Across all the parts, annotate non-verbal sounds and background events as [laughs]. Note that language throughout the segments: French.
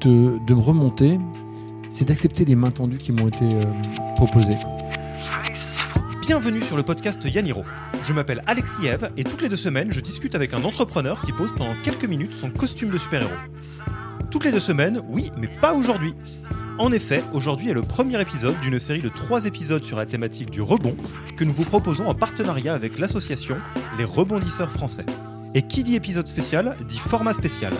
de, me remonter, c'est d'accepter les mains tendues qui m'ont été euh, proposées. Bienvenue sur le podcast Yaniro. Je m'appelle Alexis Eve et toutes les deux semaines, je discute avec un entrepreneur qui pose pendant quelques minutes son costume de super-héros. Toutes les deux semaines, oui, mais pas aujourd'hui. En effet, aujourd'hui est le premier épisode d'une série de trois épisodes sur la thématique du rebond que nous vous proposons en partenariat avec l'association Les Rebondisseurs Français. Et qui dit épisode spécial dit format spécial.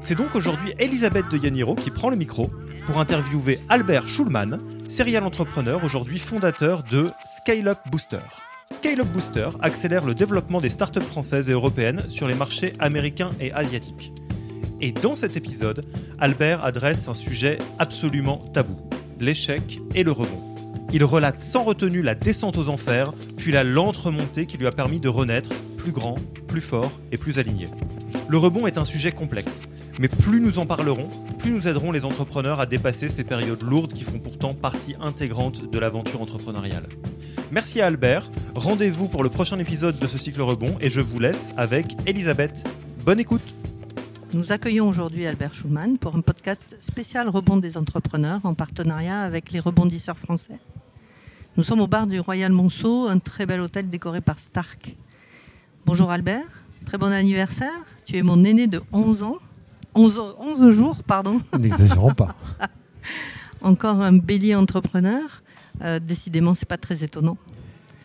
C'est donc aujourd'hui Elisabeth de Yaniro qui prend le micro pour interviewer Albert Schulman, serial entrepreneur aujourd'hui fondateur de Scale Up Booster. Scale Up Booster accélère le développement des startups françaises et européennes sur les marchés américains et asiatiques. Et dans cet épisode, Albert adresse un sujet absolument tabou, l'échec et le rebond. Il relate sans retenue la descente aux enfers, puis la lente remontée qui lui a permis de renaître plus grand, plus fort et plus aligné. Le rebond est un sujet complexe, mais plus nous en parlerons, plus nous aiderons les entrepreneurs à dépasser ces périodes lourdes qui font pourtant partie intégrante de l'aventure entrepreneuriale. Merci à Albert, rendez-vous pour le prochain épisode de ce cycle rebond et je vous laisse avec Elisabeth. Bonne écoute Nous accueillons aujourd'hui Albert Schulman pour un podcast spécial rebond des entrepreneurs en partenariat avec les rebondisseurs français. Nous sommes au bar du Royal Monceau, un très bel hôtel décoré par Stark. Bonjour Albert, très bon anniversaire. Tu es mon aîné de 11 ans. 11, 11 jours, pardon. [laughs] N'exagérons pas. [laughs] Encore un bélier entrepreneur. Euh, décidément, c'est pas très étonnant.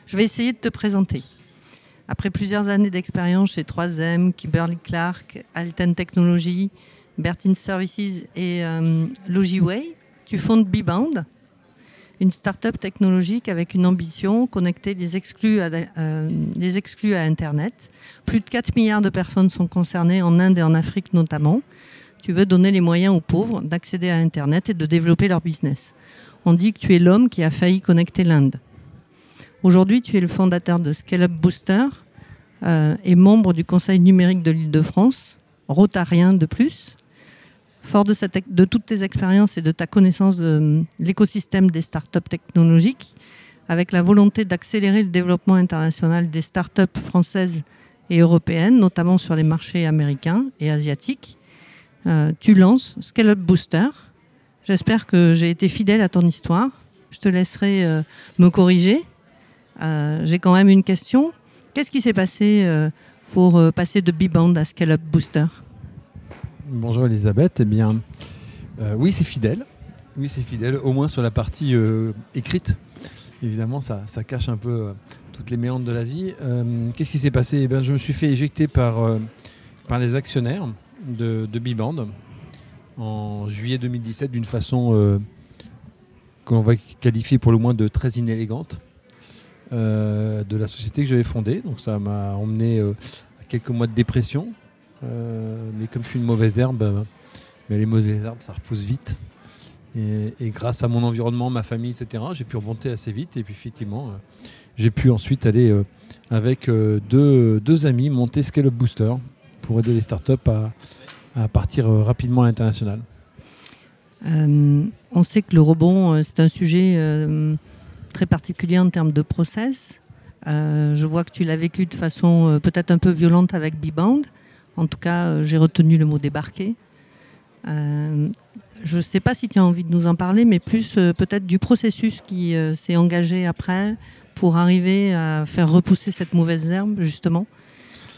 Je vais essayer de te présenter. Après plusieurs années d'expérience chez 3M, Kimberly Clark, Alten Technologies, Bertin Services et euh, Logiway, tu fondes Bebound, une start-up technologique avec une ambition, connecter les exclus, à, euh, exclus à Internet. Plus de 4 milliards de personnes sont concernées en Inde et en Afrique notamment. Tu veux donner les moyens aux pauvres d'accéder à Internet et de développer leur business. On dit que tu es l'homme qui a failli connecter l'Inde. Aujourd'hui, tu es le fondateur de Scale Up Booster euh, et membre du conseil numérique de l'Île-de-France, rotarien de plus. Fort de, toutes tes expériences et de ta connaissance de l'écosystème des startups technologiques, avec la volonté d'accélérer le développement international des startups françaises et européennes, notamment sur les marchés américains et asiatiques, euh, tu lances Scale Up Booster. J'espère que j'ai été fidèle à ton histoire. Je te laisserai euh, me corriger. Euh, j'ai quand même une question. Qu'est-ce qui s'est passé pour passer de B-Band à Scale Up Booster? Bonjour Elisabeth. Eh bien, euh, oui, c'est fidèle. Oui, c'est fidèle, au moins sur la partie euh, écrite. Évidemment, ça, cache un peu euh, toutes les méandres de la vie. Qu'est-ce qui s'est passé? Eh Je me suis fait éjecter par, les actionnaires de, de B-Band en juillet 2017 d'une façon qu'on va qualifier pour le moins de très inélégante de la société que j'avais fondée. Donc ça m'a emmené à quelques mois de dépression, euh, mais comme je suis une mauvaise herbe, mais les mauvaises herbes, ça repousse vite. Et, grâce à mon environnement, ma famille, etc., j'ai pu remonter assez vite. Et puis effectivement, euh, j'ai pu ensuite aller euh, avec euh, deux, amis monter Scale Up Booster pour aider les startups à, partir euh, rapidement à l'international. on sait que le rebond, c'est un sujet très particulier en termes de process. je vois que tu l'as vécu de façon peut-être un peu violente avec B-Bound. En tout cas, euh, j'ai retenu le mot débarquer. Euh, je ne sais pas si tu as envie de nous en parler, mais plus euh, peut-être du processus qui s'est engagé après pour arriver à faire repousser cette mauvaise herbe, justement.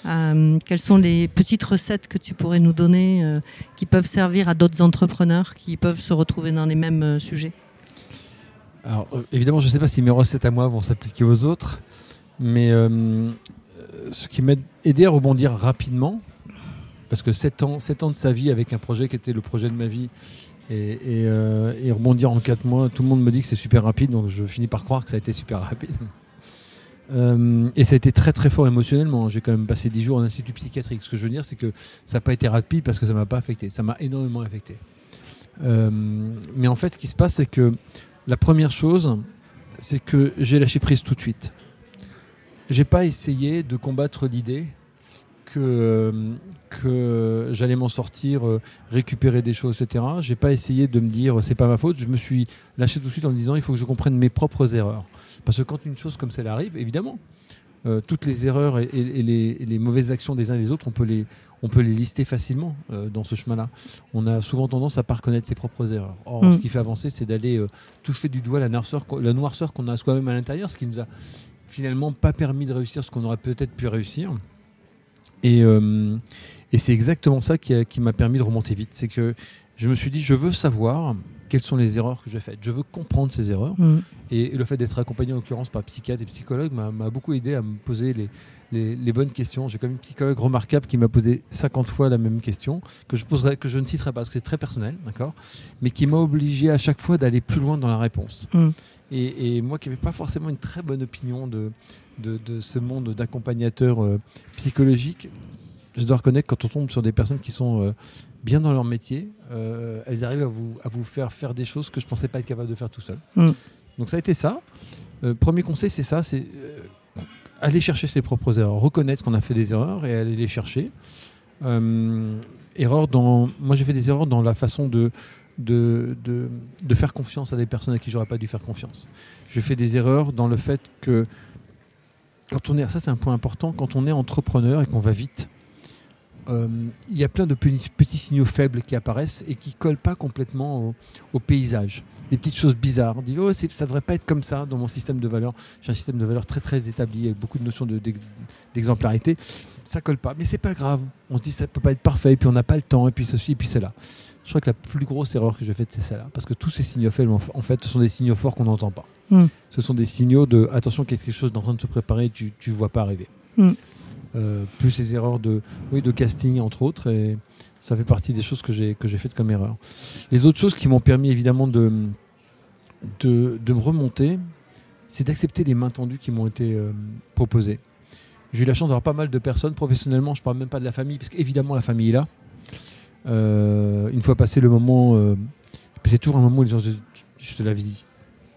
Quelles sont les petites recettes que tu pourrais nous donner qui peuvent servir à d'autres entrepreneurs qui peuvent se retrouver dans les mêmes sujets? Alors, évidemment, je ne sais pas si mes recettes à moi vont s'appliquer aux autres, mais ce qui m'a aidé à rebondir rapidement, parce que 7 ans, 7 ans de sa vie avec un projet qui était le projet de ma vie et, euh, rebondir en 4 mois, tout le monde me dit que c'est super rapide, donc je finis par croire que ça a été super rapide. [laughs] Euh, et ça a été très très fort émotionnellement. J'ai quand même passé 10 jours en institut psychiatrique. Ce que je veux dire, c'est que ça n'a pas été rapide parce que ça m'a pas affecté. Ça m'a énormément affecté. Euh, mais en fait, ce qui se passe, c'est que la première chose, c'est que j'ai lâché prise tout de suite. J'ai pas essayé de combattre l'idée que, que j'allais m'en sortir, euh, récupérer des choses, etc. J'ai pas essayé de me dire c'est pas ma faute. Je me suis lâché tout de suite en me disant il faut que je comprenne mes propres erreurs. Parce que quand une chose comme celle arrive, évidemment, euh, toutes les erreurs et, les, mauvaises actions des uns et des autres, on peut les, on peut les lister facilement euh, dans ce chemin-là. On a souvent tendance à pas reconnaître ses propres erreurs. Or, mm. ce qui fait avancer, c'est d'aller toucher du doigt la noirceur, la noirceur qu'on a soi-même à l'intérieur, ce qui nous a finalement pas permis de réussir ce qu'on aurait peut-être pu réussir. Et, et c'est exactement ça qui, qui m'a permis de remonter vite. C'est que je me suis dit, je veux savoir quelles sont les erreurs que j'ai faites. Je veux comprendre ces erreurs. Mm. Et, le fait d'être accompagné en l'occurrence par psychiatre et psychologue m'a beaucoup aidé à me poser les, les, bonnes questions. J'ai comme une psychologue remarquable qui m'a posé 50 fois la même question, que je, poserai, que je ne citerai pas parce que c'est très personnel, d'accord mais qui m'a obligé à chaque fois d'aller plus loin dans la réponse. Mm. Et, moi qui n'avais pas forcément une très bonne opinion de, de, ce monde d'accompagnateurs euh, psychologiques, je dois reconnaître quand on tombe sur des personnes qui sont euh, bien dans leur métier, euh, elles arrivent à vous, à vous faire faire des choses que je ne pensais pas être capable de faire tout seul. Mm. Donc ça a été ça. Premier conseil, c'est ça, c'est aller chercher ses propres erreurs, reconnaître qu'on a fait des erreurs et aller les chercher. erreur dans, moi j'ai fait des erreurs dans la façon de, de, de, de faire confiance à des personnes à qui j'aurais pas dû faire confiance. Je fais des erreurs dans le fait que quand on est, ça c'est un point important, quand on est entrepreneur et qu'on va vite, euh, il y a plein de petits, signaux faibles qui apparaissent et qui collent pas complètement au, paysage. Des petites choses bizarres. On dit, oh, ça ne devrait pas être comme ça dans mon système de valeurs. J'ai un système de valeurs très très établi avec beaucoup de notions d'exemplarité. ça colle pas. Mais c'est pas grave. On se dit, ça peut pas être parfait, et puis on n'a pas le temps, et puis ceci, et puis cela. Je crois que la plus grosse erreur que j'ai faite, c'est celle-là. Parce que tous ces signaux faibles, en fait, ce sont des signaux forts qu'on n'entend pas. Hmm. Ce sont des signaux de attention, quelque chose est en train de se préparer, tu ne vois pas arriver. Hmm. Euh, plus ces erreurs de, oui, de casting, entre autres. Et ça fait partie des choses que j'ai, que j'ai faites comme erreur. Les autres choses qui m'ont permis évidemment de, de, me remonter, c'est d'accepter les mains tendues qui m'ont été euh, proposées. J'ai eu la chance d'avoir pas mal de personnes professionnellement, je ne parle même pas de la famille, parce qu'évidemment la famille est là. Euh, une fois passé le moment, c'est toujours un moment où les gens, je, je te l'avais dit.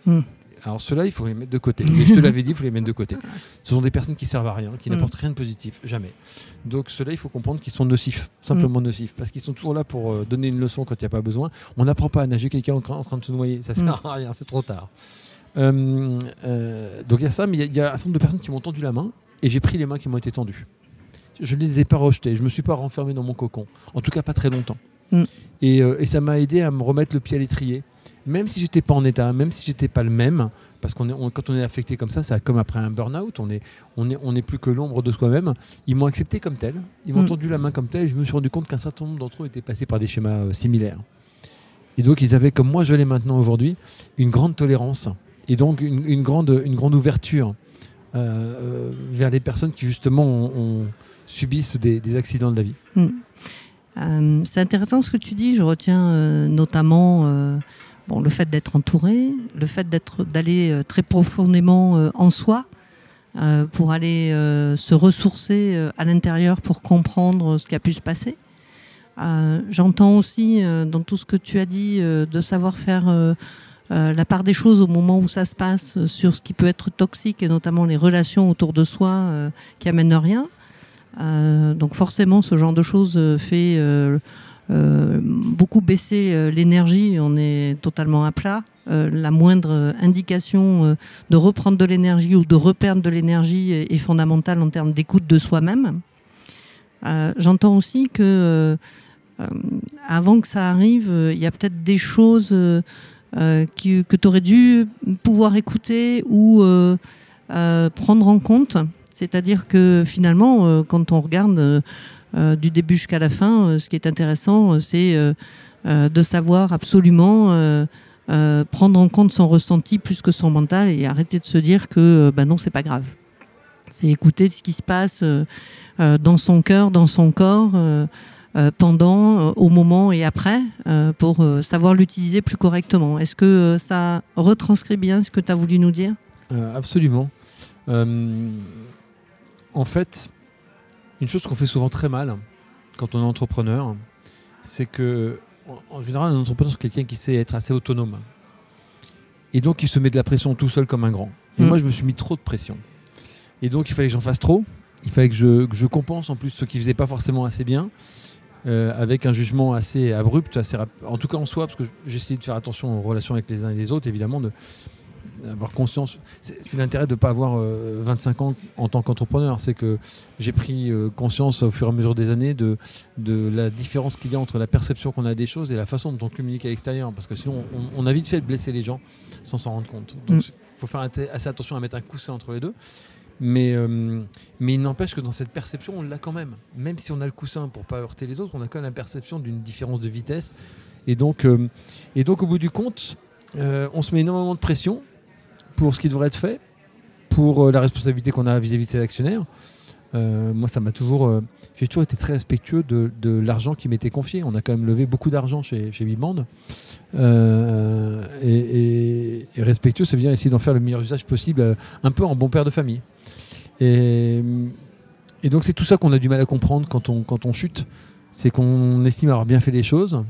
Hmm. Alors ceux-là, il faut les mettre de côté. je te l'avais dit, il faut les mettre de côté. Ce sont des personnes qui servent à rien, qui n'apportent mm. rien de positif, jamais. Donc ceux-là, il faut comprendre qu'ils sont nocifs, simplement mm. nocifs, parce qu'ils sont toujours là pour euh, donner une leçon quand il n'y a pas besoin. On n'apprend pas à nager quelqu'un en, train de se noyer, ça ne sert à rien, c'est trop tard. Euh, euh, donc il y a ça, mais il y, a un certain nombre de personnes qui m'ont tendu la main, et j'ai pris les mains qui m'ont été tendues. Je ne les ai pas rejetées, je ne me suis pas renfermé dans mon cocon, en tout cas pas très longtemps. Et, et ça m'a aidé à me remettre le pied à l'étrier même si j'étais pas en état, même si j'étais pas le même, parce qu'on est, quand on est affecté comme ça, c'est comme après un burn-out, on est, on est, on est plus que l'ombre de soi-même. Ils m'ont accepté comme tel, ils m'ont mm. tendu la main comme tel, et je me suis rendu compte qu'un certain nombre d'entre eux étaient passés par des schémas euh, similaires. Et donc ils avaient, comme moi je l'ai maintenant aujourd'hui, une grande tolérance et donc une, grande, une grande ouverture euh, euh, vers les personnes qui justement subissent des, accidents de la vie. Mm. c'est intéressant ce que tu dis. Je retiens notamment Bon, le fait d'être entouré, le fait d'aller euh, très profondément euh, en soi, euh, pour aller se ressourcer à l'intérieur pour comprendre ce qui a pu se passer. J'entends aussi dans tout ce que tu as dit de savoir faire la part des choses au moment où ça se passe sur ce qui peut être toxique et notamment les relations autour de soi qui amènent rien. Donc forcément, ce genre de choses fait euh, beaucoup baisser euh, l'énergie, on est totalement à plat. Euh, la moindre indication de reprendre de l'énergie ou de reperdre de l'énergie est, fondamentale en termes d'écoute de soi-même. J'entends aussi que avant que ça arrive, il y a peut-être des choses que tu aurais dû pouvoir écouter ou prendre en compte. C'est-à-dire que finalement, quand on regarde euh, du début jusqu'à la fin. Euh, ce qui est intéressant, euh, c'est de savoir absolument prendre en compte son ressenti plus que son mental et arrêter de se dire que bah non, c'est pas grave. C'est écouter ce qui se passe dans son cœur, dans son corps. pendant, au moment et après, pour savoir l'utiliser plus correctement. Est-ce que ça retranscrit bien ce que tu as voulu nous dire? Absolument. En fait, une chose qu'on fait souvent très mal quand on est entrepreneur, c'est que, en général, un entrepreneur, c'est quelqu'un qui sait être assez autonome. Et donc, il se met de la pression tout seul comme un grand. Et mm. moi, je me suis mis trop de pression. Et donc, il fallait que j'en fasse trop. Il fallait que je, compense en plus ce qui faisait pas forcément assez bien. Euh, avec un jugement assez abrupt, assez en tout cas en soi, parce que j'essayais de faire attention aux relations avec les uns et les autres, évidemment, de, avoir conscience. C'est l'intérêt de ne pas avoir euh, 25 ans en tant qu'entrepreneur. C'est que j'ai pris euh, conscience au fur et à mesure des années de, de la différence qu'il y a entre la perception qu'on a des choses et la façon dont on communique à l'extérieur. Parce que sinon, on, on a vite fait de blesser les gens sans s'en rendre compte. Donc, il Mm. faut faire assez attention à mettre un coussin entre les deux. Mais, euh, mais il n'empêche que dans cette perception, on l'a quand même. Même si on a le coussin pour pas heurter les autres, on a quand même la perception d'une différence de vitesse. Et donc, euh, et donc au bout du compte, euh, on se met énormément de pression pour ce qui devrait être fait, pour euh, la responsabilité qu'on a vis-à-vis de ses actionnaires. Euh, moi, ça m'a toujours. euh, J'ai toujours été très respectueux de, de l'argent qui m'était confié. On a quand même levé beaucoup d'argent chez, chez et, respectueux, ça veut dire essayer d'en faire le meilleur usage possible, un peu en bon père de famille. Et, et donc, c'est tout ça qu'on a du mal à comprendre quand on, quand on chute. C'est qu'on estime avoir bien fait les choses.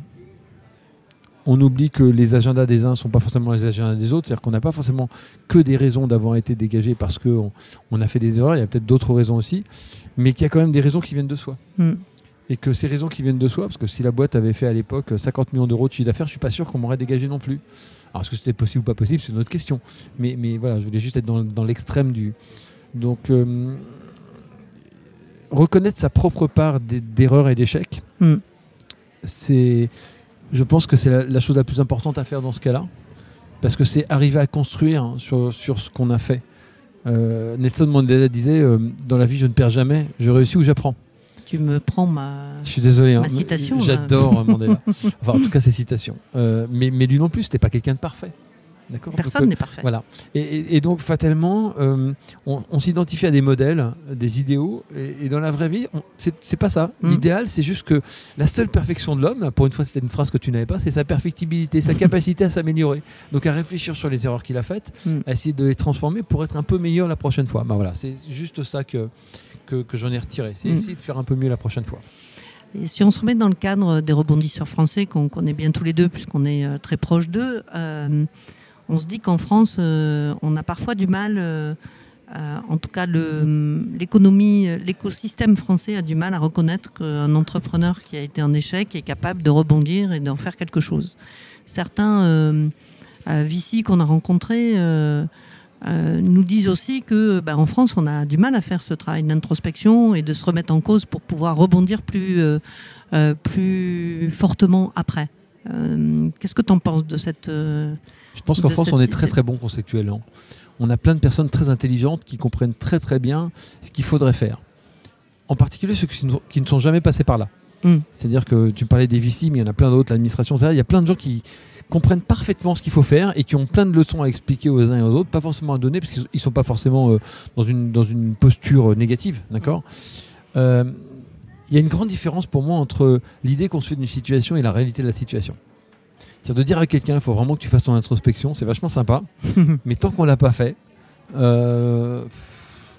On oublie que les agendas des uns ne sont pas forcément les agendas des autres. C'est-à-dire qu'on n'a pas forcément que des raisons d'avoir été dégagé parce qu'on on a fait des erreurs. Il y a peut-être d'autres raisons aussi. Mais qu'il y a quand même des raisons qui viennent de soi. Mm. Et que ces raisons qui viennent de soi, parce que si la boîte avait fait à l'époque 50 millions d'euros de chiffre d'affaires, je suis pas sûr qu'on m'aurait dégagé non plus. Alors est-ce que c'était possible ou pas possible, c'est une autre question. Mais, mais voilà, je voulais juste être dans, dans l'extrême du. Donc, euh, reconnaître sa propre part d'e- d'erreurs et d'échecs, Mm. c'est, je pense que c'est la, la chose la plus importante à faire dans ce cas-là, parce que c'est arriver à construire hein, sur, sur ce qu'on a fait. Euh, Nelson Mandela disait euh, Dans la vie, je ne perds jamais, je réussis ou j'apprends. Tu me prends ma. Je suis désolé. hein, citation. J'adore [laughs] Mandela. Enfin, en tout cas, ses citations. Euh, mais, mais lui non plus, c'était pas quelqu'un de parfait. Personne n'est parfait. voilà. Et, et- et donc, fatalement, euh, on, on s'identifie à des modèles, des idéaux, et, et dans la vraie vie, c'est pas ça. Mm. L'idéal, c'est juste que la seule perfection de l'homme, pour une fois, c'était une phrase que tu n'avais pas, c'est sa perfectibilité, sa [laughs] capacité à s'améliorer. Donc, à réfléchir sur les erreurs qu'il a faites, Mm. à essayer de les transformer pour être un peu meilleur la prochaine fois. Bah voilà, c'est juste ça que, que, que j'en ai retiré. C'est Mm. essayer de faire un peu mieux la prochaine fois. Et si on se remet dans le cadre des rebondisseurs français, qu'on connaît bien tous les deux, puisqu'on est euh, très proches d'eux, euh, on se dit qu'en France, euh, on a parfois du mal, euh, euh, en tout cas l'économie, l'écosystème français a du mal à reconnaître qu'un entrepreneur qui a été en échec est capable de rebondir et d'en faire quelque chose. Certains euh, qu'on a rencontrés nous disent aussi que ben, en France, on a du mal à faire ce travail d'introspection et de se remettre en cause pour pouvoir rebondir plus, plus fortement après. Qu'est-ce que tu en penses de cette... Je pense qu'en France, on est très très bon conceptuellement. On a plein de personnes très intelligentes qui comprennent très très bien ce qu'il faudrait faire. En particulier ceux qui ne sont- jamais passés par là. Mm. C'est-à-dire que tu parlais des VC, mais il y en a plein d'autres, l'administration, etc. Il y a plein de gens qui comprennent parfaitement ce qu'il faut faire et qui ont plein de leçons à expliquer aux uns et aux autres, pas forcément à donner, parce qu'ils ne sont pas forcément euh, dans, une, dans une posture euh, négative. D'accord? Euh, Il y a une grande différence pour moi entre l'idée qu'on se fait d'une situation et la réalité de la situation. C'est-à-dire de dire à quelqu'un, il faut vraiment que tu fasses ton introspection, c'est vachement sympa, [laughs] mais tant qu'on l'a pas fait, euh,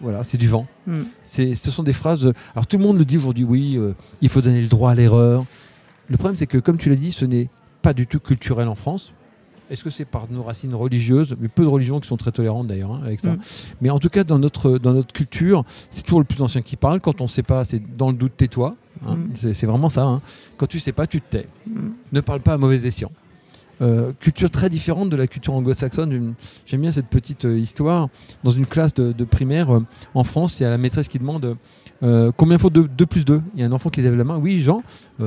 voilà, c'est du vent. Mm. C'est, ce sont des phrases. euh, Alors tout le monde le dit aujourd'hui, oui, euh, il faut donner le droit à l'erreur. Le problème, c'est que, comme tu l'as dit, ce n'est pas du tout culturel en France. Est-ce que c'est par nos racines religieuses? Mais peu de religions qui sont très tolérantes d'ailleurs hein, avec ça. Mm. Mais en tout cas, dans notre, dans notre culture, c'est toujours le plus ancien qui parle. Quand on ne sait pas, c'est dans le doute, tais-toi. hein. Mm. C'est, c'est vraiment ça. hein. Quand tu sais pas, tu te tais ne parle pas à mauvais escient. Euh, culture très différente de la culture anglo-saxonne. J'aime bien cette petite euh, histoire. Dans une classe de, de primaire euh, en France, il y a la maîtresse qui demande combien faut 2 plus 2 Il y a un enfant qui lève la main. Oui, Jean,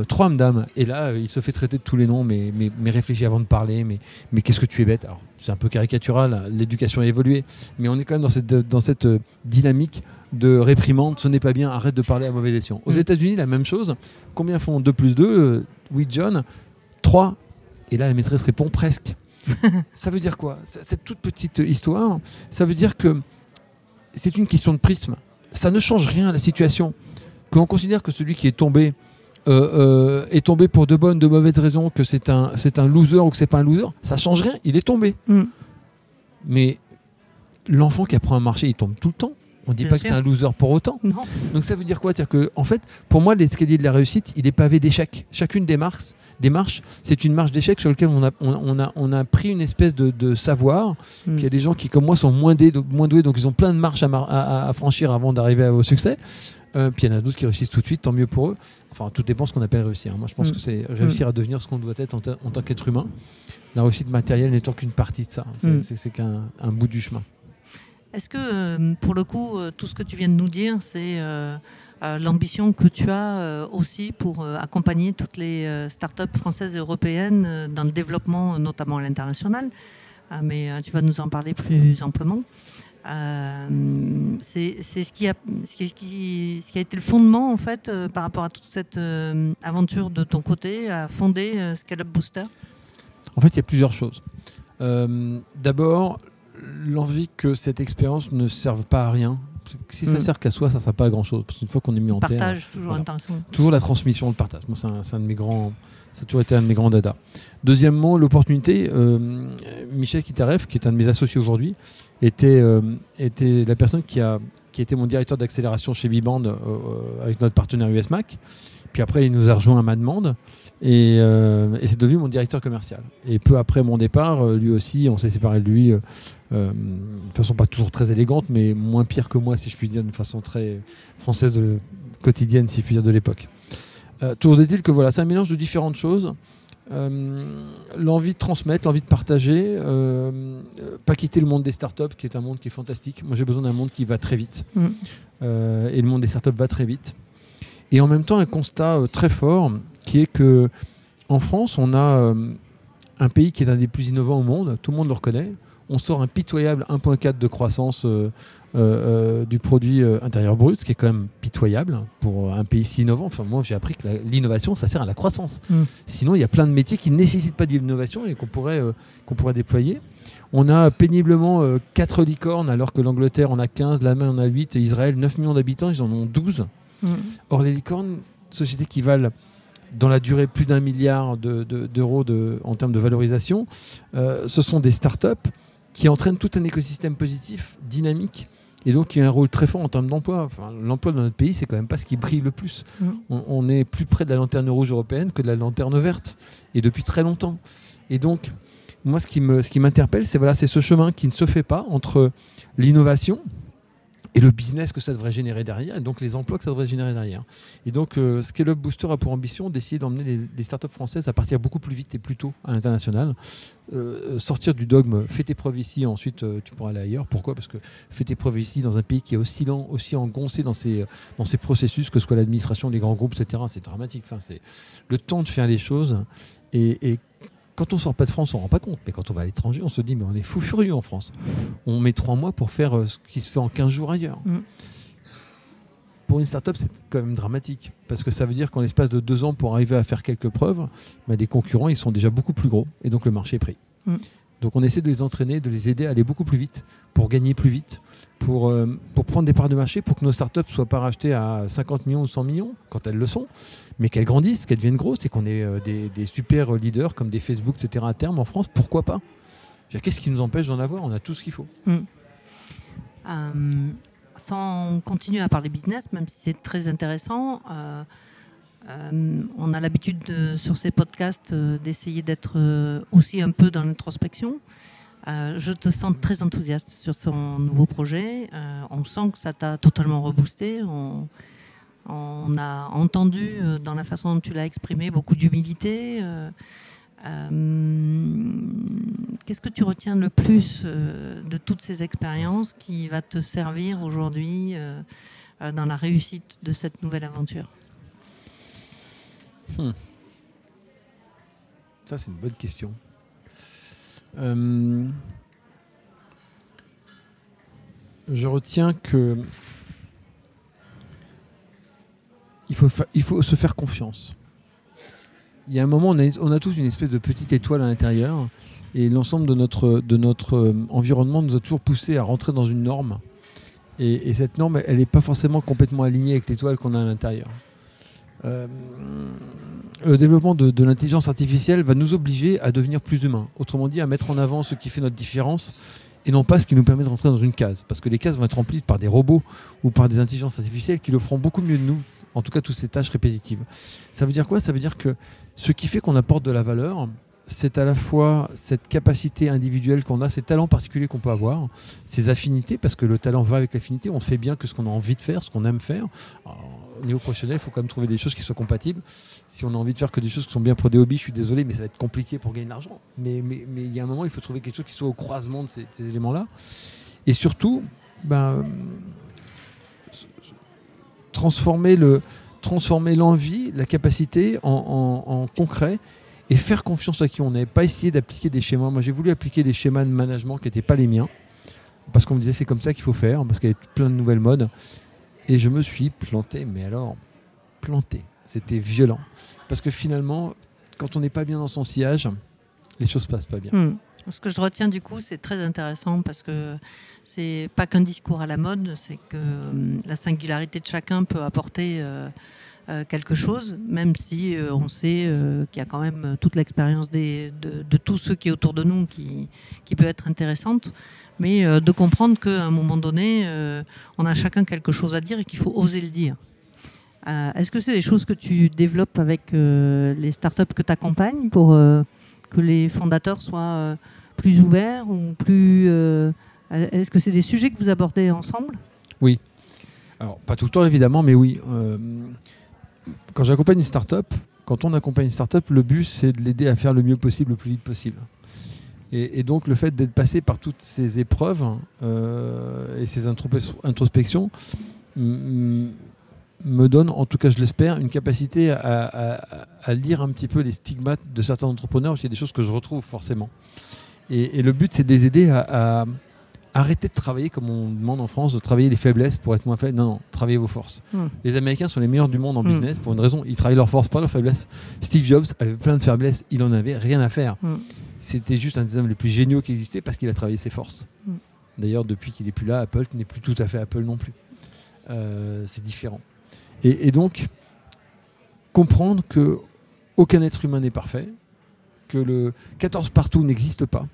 3 madame. Et là, il se fait traiter de tous les noms, mais, mais, mais réfléchis avant de parler. Mais, mais qu'est-ce que tu es bête? Alors, c'est un peu caricatural, hein, l'éducation a évolué. Mais on est quand même dans cette, dans cette dynamique de réprimande. Ce n'est pas bien, arrête de parler à mauvais escient. Aux Mm. États-Unis, la même chose. Combien font 2 plus 2 Oui, John? 3. Et là, la maîtresse répond presque. [laughs] ça veut dire quoi? Cette toute petite histoire, ça veut dire que c'est une question de prisme. Ça ne change rien à la situation. Que l'on considère que celui qui est tombé euh, euh, est tombé pour de bonnes, de mauvaises raisons, que c'est un, c'est un loser ou que c'est pas un loser, ça change rien. Il est tombé. Mm. Mais l'enfant qui apprend à marcher, il tombe tout le temps. On ne dit Bien pas que c'est un loser pour autant. Non. Donc ça veut dire quoi? C'est-à-dire que, en fait, pour moi, l'escalier de la réussite, il est pavé d'échecs. Chacune des marches, des marches, c'est une marche d'échecs sur laquelle on a, on, on a, on a pris une espèce de, de savoir. Mm. Il y a des gens qui, comme moi, sont moins, dé- moins doués, donc ils ont plein de marches à, mar- à- à- à franchir avant d'arriver au succès. Euh, puis il y en a d'autres qui réussissent tout de suite, tant mieux pour eux. Enfin, tout dépend de ce qu'on appelle réussir. Moi, je pense Mm. que c'est réussir à devenir ce qu'on doit être en, ta- en tant qu'être humain. La réussite matérielle n'étant qu'une partie de ça. C'est Mm. c'est- c'est qu'un un bout du chemin. Est-ce que, euh, pour le coup, euh, tout ce que tu viens de nous dire, c'est euh, l'ambition que tu as aussi pour accompagner toutes les startups françaises et européennes dans le développement, notamment à l'international Mais tu vas nous en parler plus amplement. C'est ce, qui a- ce, qui, ce qui- a été le fondement, en fait, par rapport à toute cette aventure de ton côté, à fonder Scale Up Booster? En fait, il y a plusieurs choses. D'abord, l'envie que cette expérience ne serve pas à rien. Si ça Mm. sert qu'à soi, ça ne sert pas à grand chose. Parce qu'une fois qu'on est mis en terre, Partage, toujours voilà. toujours la transmission, le partage. Moi, c'est un, c'est un de mes grands. Ça a toujours été un de mes grands dadas. Deuxièmement, l'opportunité. euh, Michel Kitarev, qui est un de mes associés aujourd'hui, était, euh, était la personne qui a, qui était mon directeur d'accélération chez Biband euh, euh, avec notre partenaire USMAC. Puis après, il nous a rejoint à ma demande. Et, euh, et c'est devenu mon directeur commercial. Et peu après mon départ, euh, lui aussi, on s'est séparé de lui euh, de façon pas toujours très élégante, mais moins pire que moi, si je puis dire, d'une façon très française de, quotidienne, si je puis dire, de l'époque. Euh, toujours est-il que voilà, c'est un mélange de différentes choses. L'envie de transmettre, l'envie de partager, pas quitter le monde des startups, qui est un monde qui est fantastique. Moi, j'ai besoin d'un monde qui va très vite. Mm. Et le monde des startups va très vite. Et en même temps, un constat très fort qui est que en France, on a euh, un pays qui est un des plus innovants au monde. Tout le monde le reconnaît. On sort un pitoyable 1,4 de croissance euh, euh, du produit intérieur brut, ce qui est quand même pitoyable pour un pays si innovant. Enfin, moi, j'ai appris que l'innovation, ça sert à la croissance. Mm. Sinon, il y a plein de métiers qui ne nécessitent pas d'innovation et qu'on pourrait, euh, qu'on pourrait déployer. On a péniblement 4 licornes, alors que l'Angleterre en a 15, l'Allemagne en a 8, et Israël 9 millions d'habitants, ils en ont 12. Mm. Or, les licornes, sociétés qui valent dans la durée plus d'un milliard de- de- d'euros de, en termes de valorisation, euh, ce sont des startups qui entraînent tout un écosystème positif, dynamique, et donc qui a un rôle très fort en termes d'emploi. Enfin, L'emploi dans notre pays, c'est quand même pas ce qui brille le plus. Mm. On, on est plus près de la lanterne rouge européenne que de la lanterne verte, et depuis très longtemps. Et donc, moi, ce qui me- ce qui m'interpelle, c'est voilà, c'est ce chemin qui ne se fait pas entre l'innovation, et le business que ça devrait générer derrière, et donc les emplois que ça devrait générer derrière. Et donc, euh, Scale Up Booster a pour ambition d'essayer d'emmener les, startups françaises à partir beaucoup plus vite et plus tôt à l'international. Euh, sortir du dogme, fais tes preuves ici, ensuite euh, tu pourras aller ailleurs. Pourquoi? Parce que fais tes preuves ici dans un pays qui est aussi lent, aussi engoncé dans ses, dans ses processus, que ce soit l'administration, les grands groupes, etc. C'est dramatique. Enfin, c'est le temps de faire les choses. Et quand on sort pas de France, on ne rend pas compte. Mais quand on va à l'étranger, on se dit, mais on est fou furieux en France. On met trois mois pour faire euh, ce qui se fait en 15 jours ailleurs. Mm. Pour une startup, c'est quand même dramatique. Parce que ça veut dire qu'en l'espace de deux ans, pour arriver à faire quelques preuves, bah, les concurrents, ils sont déjà beaucoup plus gros. Et donc le marché est pris. Mm. Donc on essaie de les entraîner, de les aider à aller beaucoup plus vite, pour gagner plus vite, pour, euh, prendre des parts de marché, pour que nos startups ne soient pas rachetées à 50 millions ou 100 millions, quand elles le sont, mais qu'elles grandissent, qu'elles deviennent grosses et qu'on ait euh, des, super leaders comme des Facebook, etc. à terme en France, pourquoi pas? Qu'est-ce qui nous empêche d'en avoir? On a tout ce qu'il faut. Euh, sans continuer à parler business, même si c'est très intéressant, euh, euh, on a l'habitude de- sur ces podcasts euh, d'essayer d'être euh, aussi un peu dans l'introspection. Euh, je te sens très enthousiaste sur son nouveau projet. Euh, on sent que ça t'a totalement reboosté. On, a entendu euh, dans la façon dont tu l'as exprimé beaucoup d'humilité. Euh, euh, Qu'est-ce que tu retiens le plus euh, de toutes ces expériences qui va te servir aujourd'hui euh, euh, dans la réussite de cette nouvelle aventure? Ça, c'est une bonne question. Euh, je retiens que il faut, fa- il faut se faire confiance. Il y a un moment, on a, on a tous une espèce de petite étoile à l'intérieur, et l'ensemble de notre, de notre euh, environnement nous a toujours poussé à rentrer dans une norme. Et cette norme, elle n'est pas forcément complètement alignée avec l'étoile qu'on a à l'intérieur. Euh, le développement de, l'intelligence artificielle va nous obliger à devenir plus humains. Autrement dit, à mettre en avant ce qui fait notre différence et non pas ce qui nous permet de rentrer dans une case. Parce que les cases vont être remplies par des robots ou par des intelligences artificielles qui le feront beaucoup mieux de nous, en tout cas toutes ces tâches répétitives. Ça veut dire quoi? Ça veut dire que ce qui fait qu'on apporte de la valeur, c'est à la fois cette capacité individuelle qu'on a, ces talents particuliers qu'on peut avoir, ces affinités, parce que le talent va avec l'affinité, on fait bien que ce qu'on a envie de faire, ce qu'on aime faire. au niveau professionnel, il faut quand même trouver des choses qui soient compatibles. Si on a envie de faire que des choses qui sont bien pour des hobbies, je suis désolé, mais ça va être compliqué pour gagner de l'argent. Mais, il y a un moment, il faut trouver quelque chose qui soit au croisement de ces, éléments-là. Et surtout, ben, transformer le transformer l'envie, la capacité en concret et faire confiance à qui on est, pas essayer d'appliquer des schémas. Moi, j'ai voulu appliquer des schémas de management qui n'étaient pas les miens, parce qu'on me disait c'est comme ça qu'il faut faire, parce qu'il y avait plein de nouvelles modes. Et je me suis planté, mais alors, planté. C'était violent. Parce que finalement, quand on n'est pas bien dans son sillage, les choses passent pas bien. Hmm. Ce que je retiens du coup, c'est très intéressant parce que c'est pas qu'un discours à la mode, c'est que hum, la singularité de chacun peut apporter euh, quelque chose, même si euh, on sait euh, qu'il y a quand même toute l'expérience de, tous ceux qui est autour de nous qui peut être intéressante, mais de comprendre qu'à un moment donné, on a chacun quelque chose à dire et qu'il faut oser le dire. Est-ce que c'est des choses que tu développes avec les startups que tu accompagnes pour que les fondateurs soient plus ouverts ou plus... Est-ce que c'est des sujets que vous abordez ensemble? Oui. Alors, pas tout le temps évidemment, mais oui quand j'accompagne une start-up, quand on accompagne une start-up, le but c'est de l'aider à faire le mieux possible, le plus vite possible. Et, donc le fait d'être passé par toutes ces épreuves euh, et ces introspections me donne, en tout cas je l'espère, une capacité à, lire un petit peu les stigmates de certains entrepreneurs, parce qu'il y a des choses que je retrouve forcément. Et, le but c'est de les aider à arrêtez de travailler comme on demande en France, de travailler les faiblesses pour être moins faible. Non, non, travaillez vos forces. Hmm. Les Américains sont les meilleurs du monde en hmm. business pour une raison, ils travaillent leurs forces, pas leurs faiblesses. Steve Jobs avait plein de faiblesses, il en avait rien à faire. Hmm. C'était juste un des hommes les plus géniaux qui existait parce qu'il a travaillé ses forces. D'ailleurs, depuis qu'il n'est plus là, Apple n'est plus tout à fait Apple non plus. Euh, c'est différent. Et, et, donc, comprendre que aucun être humain n'est parfait, que le 14 partout n'existe pas,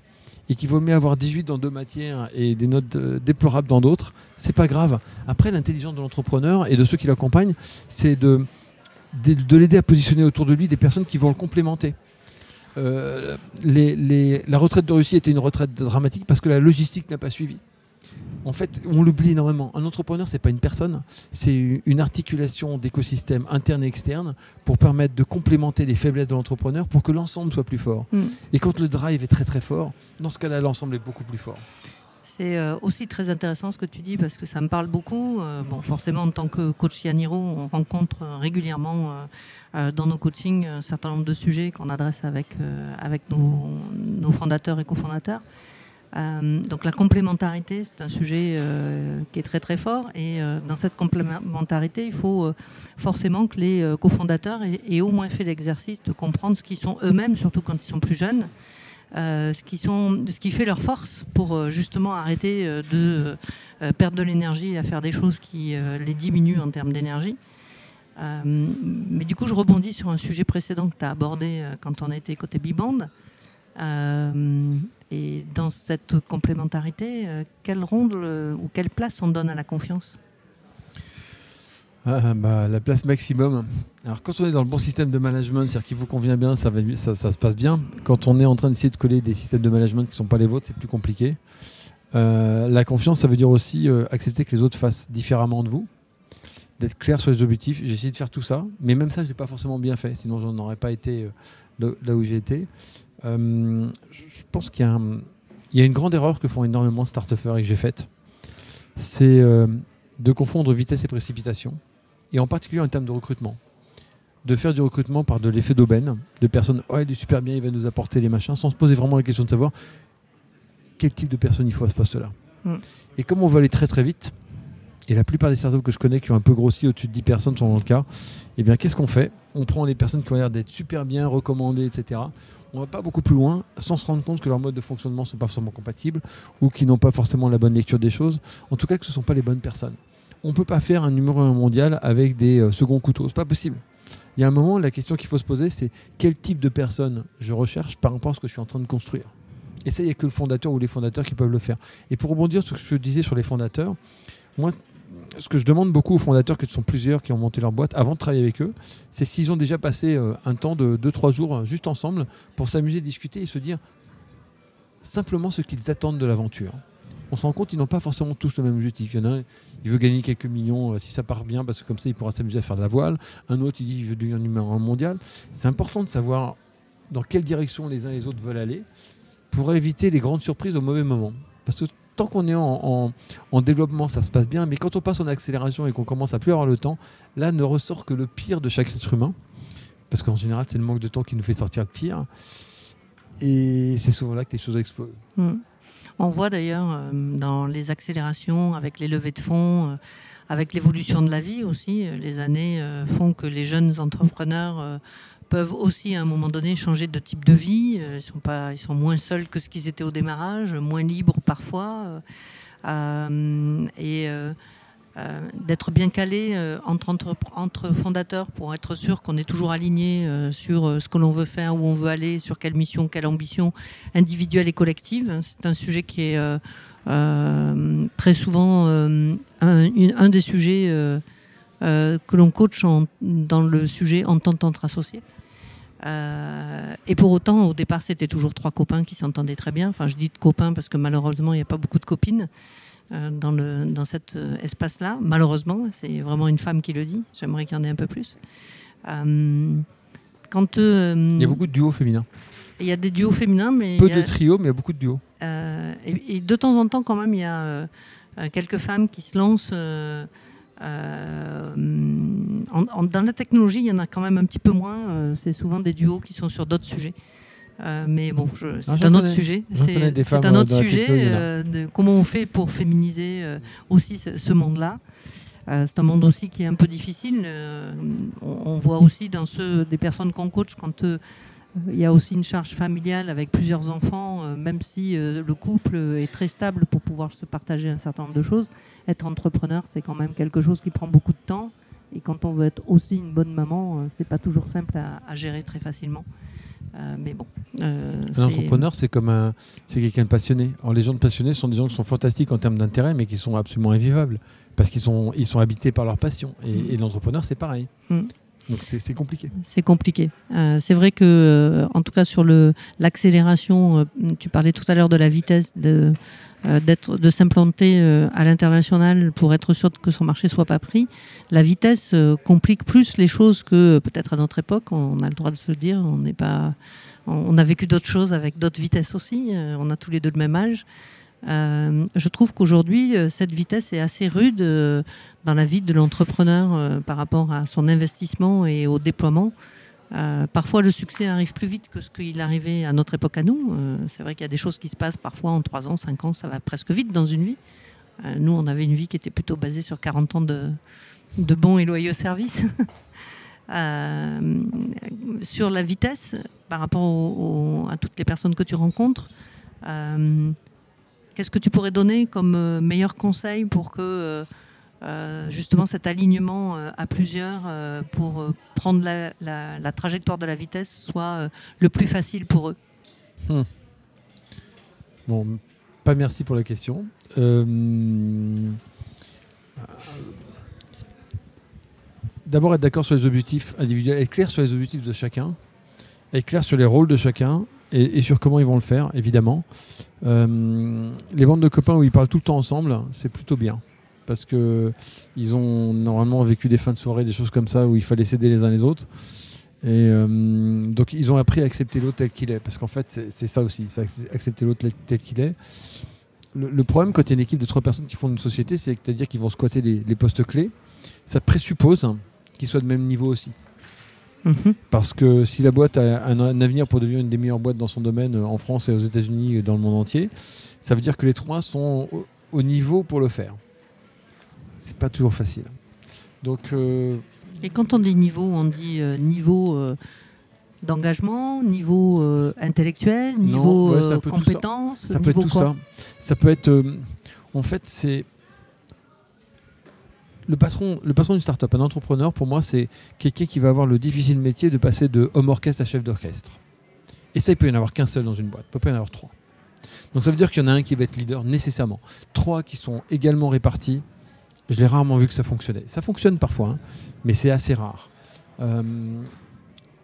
et qu'il vaut mieux avoir 18 dans deux matières et des notes euh, déplorables dans d'autres, c'est pas grave. Après, l'intelligence de l'entrepreneur et de ceux qui l'accompagnent, c'est de, de, l'aider à positionner autour de lui des personnes qui vont le complémenter. Euh, la retraite de Russie était une retraite dramatique parce que la logistique n'a pas suivi en fait, on l'oublie énormément. Un entrepreneur, c'est pas une personne, c'est une articulation d'écosystèmes internes et externes pour permettre de complémenter les faiblesses de l'entrepreneur pour que l'ensemble soit plus fort. Mm. Et quand le drive est très très fort, dans ce cas-là, l'ensemble est beaucoup plus fort. C'est euh, aussi très intéressant ce que tu dis parce que ça me parle beaucoup. Euh, bon, forcément, en tant que coach Yaniro, on rencontre régulièrement euh, dans nos coachings un certain nombre de sujets qu'on adresse avec, avec nos, nos fondateurs et cofondateurs. Euh, donc la complémentarité, c'est un sujet euh, qui est très très fort. Et euh, dans cette complémentarité, il faut forcément que les cofondateurs aient, au moins fait l'exercice de comprendre ce qu'ils sont eux-mêmes, surtout quand ils sont plus jeunes, ce, qui sont, ce qui fait leur force pour justement arrêter de perdre de l'énergie à faire des choses qui les diminuent en termes d'énergie. mais du coup, je rebondis sur un sujet précédent que tu as abordé quand on a été côté Biband. Et dans cette complémentarité, euh, quel rôle euh, ou quelle place on donne à la confiance? Ah, bah, La place maximum. Alors quand on est dans le bon système de management, c'est-à-dire qu'il vous convient bien, ça, se passe bien. Quand on est en train d'essayer de coller des systèmes de management qui ne sont pas les vôtres, c'est plus compliqué. Euh, la confiance, ça veut dire aussi accepter que les autres fassent différemment de vous, d'être clair sur les objectifs. J'ai essayé de faire tout ça, mais même ça, je n'ai pas forcément bien fait, sinon je n'aurais pas été là où j'ai été. Euh, je pense qu'il y, a une grande erreur que font énormément de start et que j'ai faite. C'est euh, de confondre vitesse et précipitation, et en particulier en termes de recrutement. De faire du recrutement par de l'effet d'aubaine, de personnes, oh, il est super bien, il va nous apporter les machins, sans se poser vraiment la question de savoir quel type de personne il faut à ce poste-là. Mm. Et comme on veut aller très très vite, et la plupart des startups que je connais qui ont un peu grossi au-dessus de 10 personnes sont dans le cas, eh bien qu'est-ce qu'on fait? On prend les personnes qui ont l'air d'être super bien recommandées, etc on va pas beaucoup plus loin sans se rendre compte que leurs modes de fonctionnement ne sont pas forcément compatibles ou qu'ils n'ont pas forcément la bonne lecture des choses. En tout cas, que ce ne sont pas les bonnes personnes. On ne peut pas faire un numéro 1 mondial avec des euh, seconds couteaux. n'est pas possible. Il y a un moment, la question qu'il faut se poser, c'est quel type de personne je recherche par rapport à ce que je suis en train de construire? Et ça, il n'y a que le fondateur ou les fondateurs qui peuvent le faire. Et pour rebondir sur ce que je disais sur les fondateurs, moi, ce que je demande beaucoup aux fondateurs, que ce sont plusieurs qui ont monté leur boîte, avant de travailler avec eux, c'est s'ils ont déjà passé euh, un temps de 2-3 jours euh, juste ensemble pour s'amuser, discuter et se dire simplement ce qu'ils attendent de l'aventure. On se rend compte qu'ils n'ont pas forcément tous le même objectif. Il y en a un, il veut gagner quelques millions euh, si ça part bien, parce que comme ça, il pourra s'amuser à faire de la voile. Un autre, il dit qu'il veut devenir numéro un mondial. C'est important de savoir dans quelle direction les uns et les autres veulent aller pour éviter les grandes surprises au mauvais moment. Parce que tant qu'on est en, en, développement, ça se passe bien, mais quand on passe en accélération et qu'on commence à plus avoir le temps, là ne ressort que le pire de chaque être humain. Parce qu'en général, c'est le manque de temps qui nous fait sortir le pire. Et c'est souvent là que les choses explosent. Mm. On voit d'ailleurs euh, dans les accélérations, avec les levées de fonds, euh, avec l'évolution de la vie aussi, euh, les années font que les jeunes entrepreneurs peuvent aussi à un moment donné changer de type de vie. Ils sont, pas, ils sont moins seuls que ce qu'ils étaient au démarrage, moins libres parfois. et euh, d'être bien calé euh, entre, entre, fondateurs pour être sûr qu'on est toujours aligné euh, sur ce que l'on veut faire, où on veut aller, sur quelle mission, quelle ambition individuelle et collective. C'est un sujet qui est très souvent un, des sujets que l'on coach dans le sujet en tant qu'entre associés. et pour autant, au départ, c'était toujours trois copains qui s'entendaient très bien. Enfin, je dis de copains parce que malheureusement, il n'y a pas beaucoup de copines. Euh, dans, le, dans cet euh, espace-là. Malheureusement, c'est vraiment une femme qui le dit. J'aimerais qu'il y en ait un peu plus. Euh, quand, il y a beaucoup de duos féminins. Il y a des duos féminins, mais... Peu de trios, mais il y a beaucoup de duos. Et, de temps en temps, quand même, il y a quelques femmes qui se lancent... dans la technologie, il y en a quand même un petit peu moins. c'est souvent des duos qui sont sur d'autres sujets. Euh, mais bon, c'est un autre sujet. C'est un autre sujet euh, de comment on fait pour féminiser euh, aussi ce, monde-là. c'est un monde aussi qui est un peu difficile. On, voit aussi dans ceux des personnes qu'on coach quand il y a aussi une charge familiale avec plusieurs enfants, même si le couple est très stable pour pouvoir se partager un certain nombre de choses. Être entrepreneur, c'est quand même quelque chose qui prend beaucoup de temps. Et quand on veut être aussi une bonne maman, c'est pas toujours simple à gérer très facilement. Euh, mais bon. Euh, un entrepreneur, c'est comme un, c'est quelqu'un de passionné. Alors, les gens de passionnés sont des gens qui sont fantastiques en termes d'intérêt, mais qui sont absolument invivables parce qu'ils sont, ils sont habités par leur passion. Et, mm. l'entrepreneur, c'est pareil. Mm. Donc c'est compliqué. C'est compliqué. Euh, c'est vrai que, en tout cas sur l'accélération, tu parlais tout à l'heure de la vitesse de euh, de s'implanter euh, à l'international pour être sûr que son marché soit pas pris. La vitesse euh, complique plus les choses que peut-être à notre époque. On a le droit de se dire. On n'est pas, on a vécu d'autres choses avec d'autres vitesses aussi. On a tous les deux le même âge. Je trouve qu'aujourd'hui, cette vitesse est assez rude dans la vie de l'entrepreneur par rapport à son investissement et au déploiement. Euh, parfois, le succès arrive plus vite que ce qu'il arrivait à notre époque à nous. Euh, c'est vrai qu'il y a des choses qui se passent parfois en 3 ans, 5 ans, ça va presque vite dans une vie. Euh, nous, on avait une vie qui était plutôt basée sur 40 ans de bons et loyaux services. [laughs] sur la vitesse, par rapport à toutes les personnes que tu rencontres, qu'est-ce que tu pourrais donner comme meilleur conseil pour que euh, justement cet alignement euh, à plusieurs euh, pour prendre la, trajectoire de la vitesse soit le plus facile pour eux? Hmm. Bon, pas merci pour la question. D'abord être d'accord sur les objectifs individuels, être clair sur les objectifs de chacun, être clair sur les rôles de chacun et, sur comment ils vont le faire, évidemment. Les bandes de copains où ils parlent tout le temps ensemble, c'est plutôt bien parce que ils ont normalement vécu des fins de soirée, des choses comme ça où il fallait s'aider les uns les autres. Et euh, donc ils ont appris à accepter l'autre tel qu'il est, parce qu'en fait c'est ça aussi, accepter l'autre tel qu'il est. Le, problème quand il y a une équipe de trois personnes qui font une société, c'est-à-dire qu'ils vont squatter les, postes clés, ça présuppose qu'ils soient de même niveau aussi. Mhm. Parce que si la boîte a un, avenir pour devenir une des meilleures boîtes dans son domaine euh, en France et aux États-Unis et dans le monde entier, ça veut dire que les trois sont au niveau pour le faire c'est pas toujours facile. Donc, euh, Et quand on dit niveau, on dit euh, niveau euh, d'engagement, niveau intellectuel, niveau compétence, ça. peut être tout ça. Ça peut être, en fait, c'est le patron, le patron d'une start-up, un entrepreneur, pour moi, c'est quelqu'un qui va avoir le difficile métier de passer de homme orchestre à chef d'orchestre. Et ça, il peut y en avoir qu'un seul dans une boîte, il peut pas y en avoir trois. Donc ça veut dire qu'il y en a un qui va être leader nécessairement. Trois qui sont également répartis. Je l'ai rarement vu que ça fonctionnait. Ça fonctionne parfois, hein, mais c'est assez rare. Euh,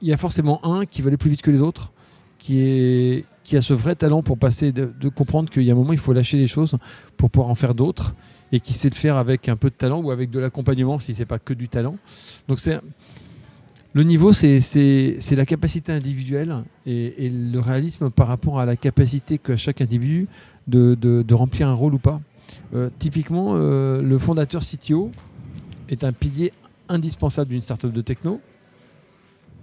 il y a forcément un qui va aller plus vite que les autres, qui, est, qui a ce vrai talent pour passer, de, de comprendre qu'il y a un moment, il faut lâcher les choses pour pouvoir en faire d'autres, et qui sait le faire avec un peu de talent ou avec de l'accompagnement, si c'est pas que du talent. Donc c'est le niveau, c'est la capacité individuelle et, le réalisme par rapport à la capacité que chaque individu de remplir un rôle ou pas. Euh, typiquement, euh, le fondateur CTO est un pilier indispensable d'une startup de techno.